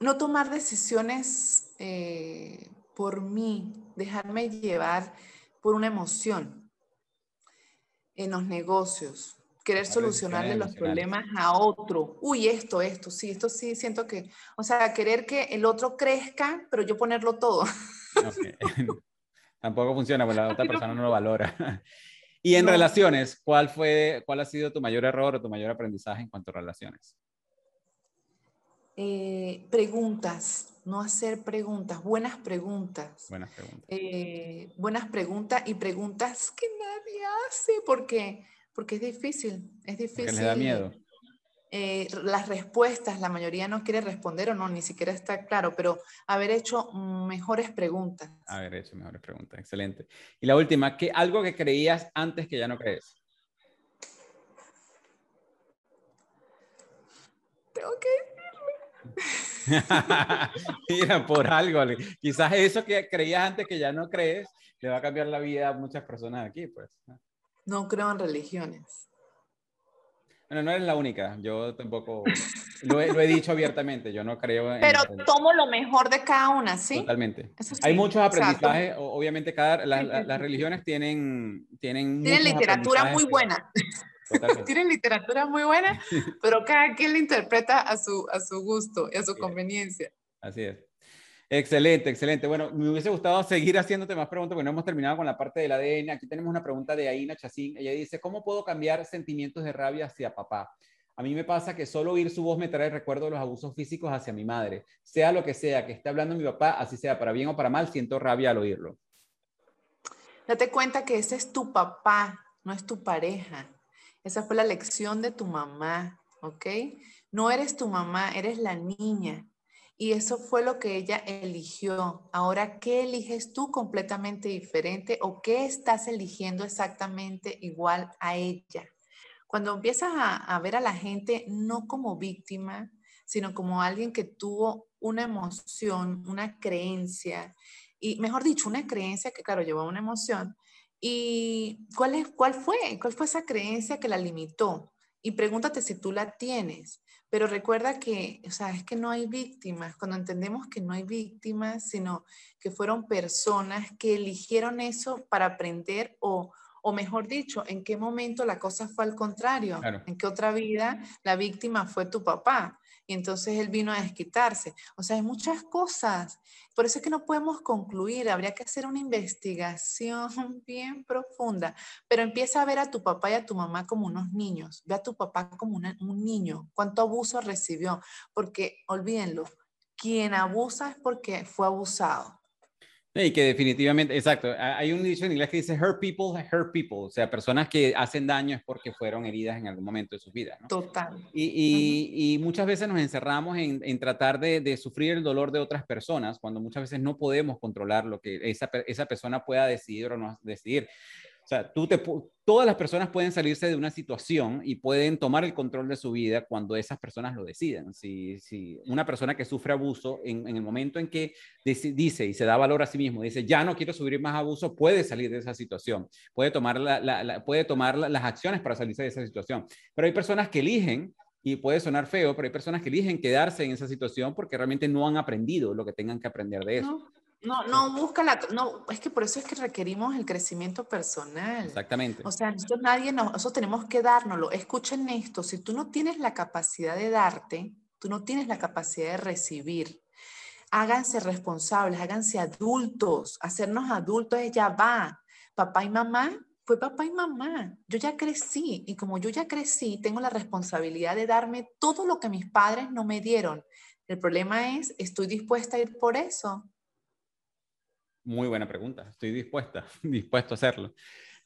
no tomar decisiones eh, por mí, dejarme llevar por una emoción en los negocios querer solucionarle los problemas a otro. Uy, esto, esto, sí, esto sí, siento que, o sea, querer que el otro crezca, pero yo ponerlo todo. (laughs) (laughs) Tampoco funciona, porque la otra persona no lo valora. (laughs) Y en relaciones, ¿cuál fue, cuál ha sido tu mayor error o tu mayor aprendizaje en cuanto a relaciones? Eh, preguntas, no hacer preguntas, buenas preguntas. Buenas preguntas. Eh, buenas preguntas y preguntas que nadie hace porque porque es difícil, es difícil. Porque le da miedo. Eh, las respuestas, la mayoría no quiere responder o no, ni siquiera está claro, pero haber hecho mejores preguntas. Haber hecho mejores preguntas, excelente. Y la última, ¿qué, algo que creías antes que ya no crees? Tengo que. (laughs) Mira, por algo, quizás eso que creías antes que ya no crees, le va a cambiar la vida a muchas personas aquí, pues. No creo en religiones. Bueno, no eres la única. Yo tampoco lo he, dicho abiertamente. Yo no creo en. Pero tomo lo mejor de cada una, ¿sí? Totalmente. Hay muchos aprendizajes. obviamente, cada, las religiones tienen. Tienen, tienen literatura muy buena. Tienen literatura muy buena, (laughs) pero cada quien la interpreta a su, a su gusto y a su conveniencia. Así es. Excelente, excelente. Bueno, me hubiese gustado seguir haciéndote más preguntas, porque no hemos terminado con la parte del ADN. Aquí tenemos una pregunta de Aina Chacín. Ella dice, ¿cómo puedo cambiar sentimientos de rabia hacia papá? A mí me pasa que solo oír su voz me trae recuerdo de los abusos físicos hacia mi madre. Sea lo que sea, que esté hablando mi papá, así sea, para bien o para mal, siento rabia al oírlo. Date cuenta que ese es tu papá, no es tu pareja. Esa fue la lección de tu mamá, ¿ok? No eres tu mamá, eres la niña. Y eso fue lo que ella eligió. Ahora, ¿qué eliges tú completamente diferente o qué estás eligiendo exactamente igual a ella? Cuando empiezas a, ver a la gente no como víctima, sino como alguien que tuvo una emoción, una creencia, y mejor dicho, una creencia que, claro, llevó una emoción. ¿Y cuál, es, cuál fue? ¿Cuál fue esa creencia que la limitó? Y pregúntate si tú la tienes. Pero recuerda que, o sea, es que no hay víctimas. Cuando entendemos que no hay víctimas, sino que fueron personas que eligieron eso para aprender o, o mejor dicho, en qué momento la cosa fue al contrario, en qué otra vida la víctima fue tu papá y entonces él vino a desquitarse. O sea, hay muchas cosas. Por eso es que no podemos concluir, habría que hacer una investigación (laughs) bien profunda, pero empieza a ver a tu papá y a tu mamá como unos niños, ve a tu papá como un niño, cuánto abuso recibió, porque olvídenlo, quien abusa es porque fue abusado. Y que definitivamente, exacto, hay un dicho en inglés que dice hurt people, hurt people, o sea, personas que hacen daño es porque fueron heridas en algún momento de sus vidas. ¿no? Total. Y, y, y, muchas veces nos encerramos en, en tratar de, de, sufrir el dolor de otras personas cuando muchas veces no podemos controlar lo que esa, esa persona pueda decidir o no decidir. Sea, tú te, todas las personas pueden salirse de una situación y pueden tomar el control de su vida cuando esas personas lo deciden. Si, una persona que sufre abuso, en, el momento en que dice, y se da valor a sí mismo, dice, ya no quiero sufrir más abuso, puede salir de esa situación, puede tomar, puede tomar las acciones para salirse de esa situación. Pero hay personas que eligen y puede sonar feo, pero hay personas que eligen quedarse en esa situación porque realmente no han aprendido lo que tengan que aprender de eso. No busca la, no, es que por eso es que requerimos el crecimiento personal. Exactamente. O sea, nosotros nadie nos, nosotros tenemos que dárnoslo. Escuchen esto, si tú no tienes la capacidad de darte, tú no tienes la capacidad de recibir. Háganse responsables, háganse adultos. Hacernos adultos es ya va. Papá y mamá fue papá y mamá. Yo ya crecí y como yo ya crecí, tengo la responsabilidad de darme todo lo que mis padres no me dieron. El problema es, ¿estoy dispuesta a ir por eso? Muy buena pregunta. Estoy dispuesta, (laughs) dispuesto a hacerlo.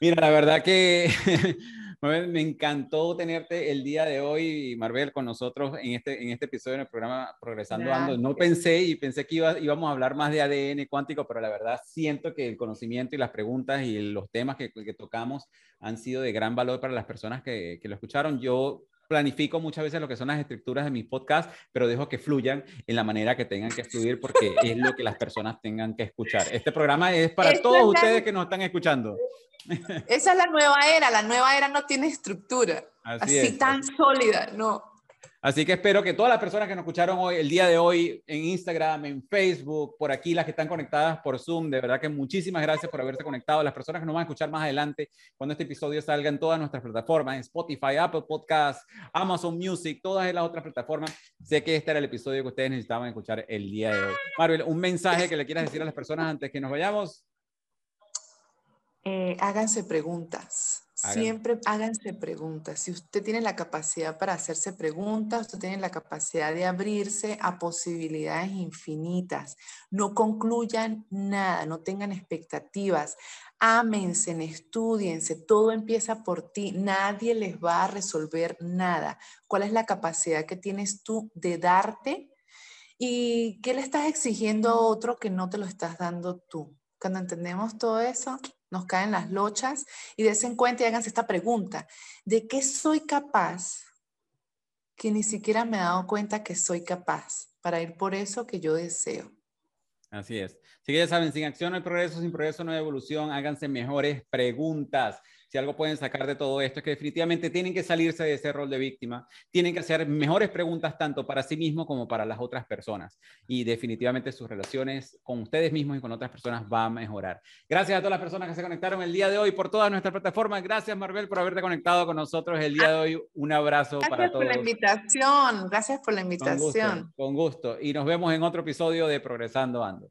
Mira, la verdad que (laughs) me encantó tenerte el día de hoy, Marvel, con nosotros en este, en este episodio del programa Progresando Ando. No pensé y pensé que iba, íbamos a hablar más de ADN cuántico, pero la verdad siento que el conocimiento y las preguntas y los temas que, que tocamos han sido de gran valor para las personas que, que lo escucharon. Yo planifico muchas veces lo que son las estructuras de mis podcasts, pero dejo que fluyan en la manera que tengan que fluir porque es lo que las personas tengan que escuchar. Este programa es para todos ustedes que nos están escuchando. Esa es la nueva era, la nueva era no tiene estructura así, tan sólida, no. Así que espero que todas las personas que nos escucharon hoy, el día de hoy, en Instagram, en Facebook, por aquí, las que están conectadas por Zoom, de verdad que muchísimas gracias por haberse conectado. Las personas que nos van a escuchar más adelante, cuando este episodio salga en todas nuestras plataformas, en Spotify, Apple Podcasts, Amazon Music, todas las otras plataformas, sé que este era el episodio que ustedes necesitaban escuchar el día de hoy. Marvel, un mensaje que le quieras decir a las personas antes que nos vayamos. Eh, háganse preguntas. Siempre háganse preguntas. Si usted tiene la capacidad para hacerse preguntas, usted tiene la capacidad de abrirse a posibilidades infinitas. No concluyan nada, no tengan expectativas. Ámense, estudiense, todo empieza por ti. Nadie les va a resolver nada. ¿Cuál es la capacidad que tienes tú de darte? ¿Y qué le estás exigiendo a otro que no te lo estás dando tú? Cuando entendemos todo eso, nos caen las lochas y desen cuenta y háganse esta pregunta, ¿de qué soy capaz que ni siquiera me he dado cuenta que soy capaz para ir por eso que yo deseo? Así es. Así que ya saben, sin acción no hay progreso, sin progreso no hay evolución, háganse mejores preguntas si algo pueden sacar de todo esto es que definitivamente tienen que salirse de ese rol de víctima, tienen que hacer mejores preguntas tanto para sí mismos como para las otras personas y definitivamente sus relaciones con ustedes mismos y con otras personas va a mejorar. Gracias a todas las personas que se conectaron el día de hoy por todas nuestras plataformas. Gracias Marvel por haberte conectado con nosotros el día de hoy. Un abrazo para todos. Gracias por la invitación. Gracias por la invitación. con gusto. Y nos vemos en otro episodio de Progresando Ando.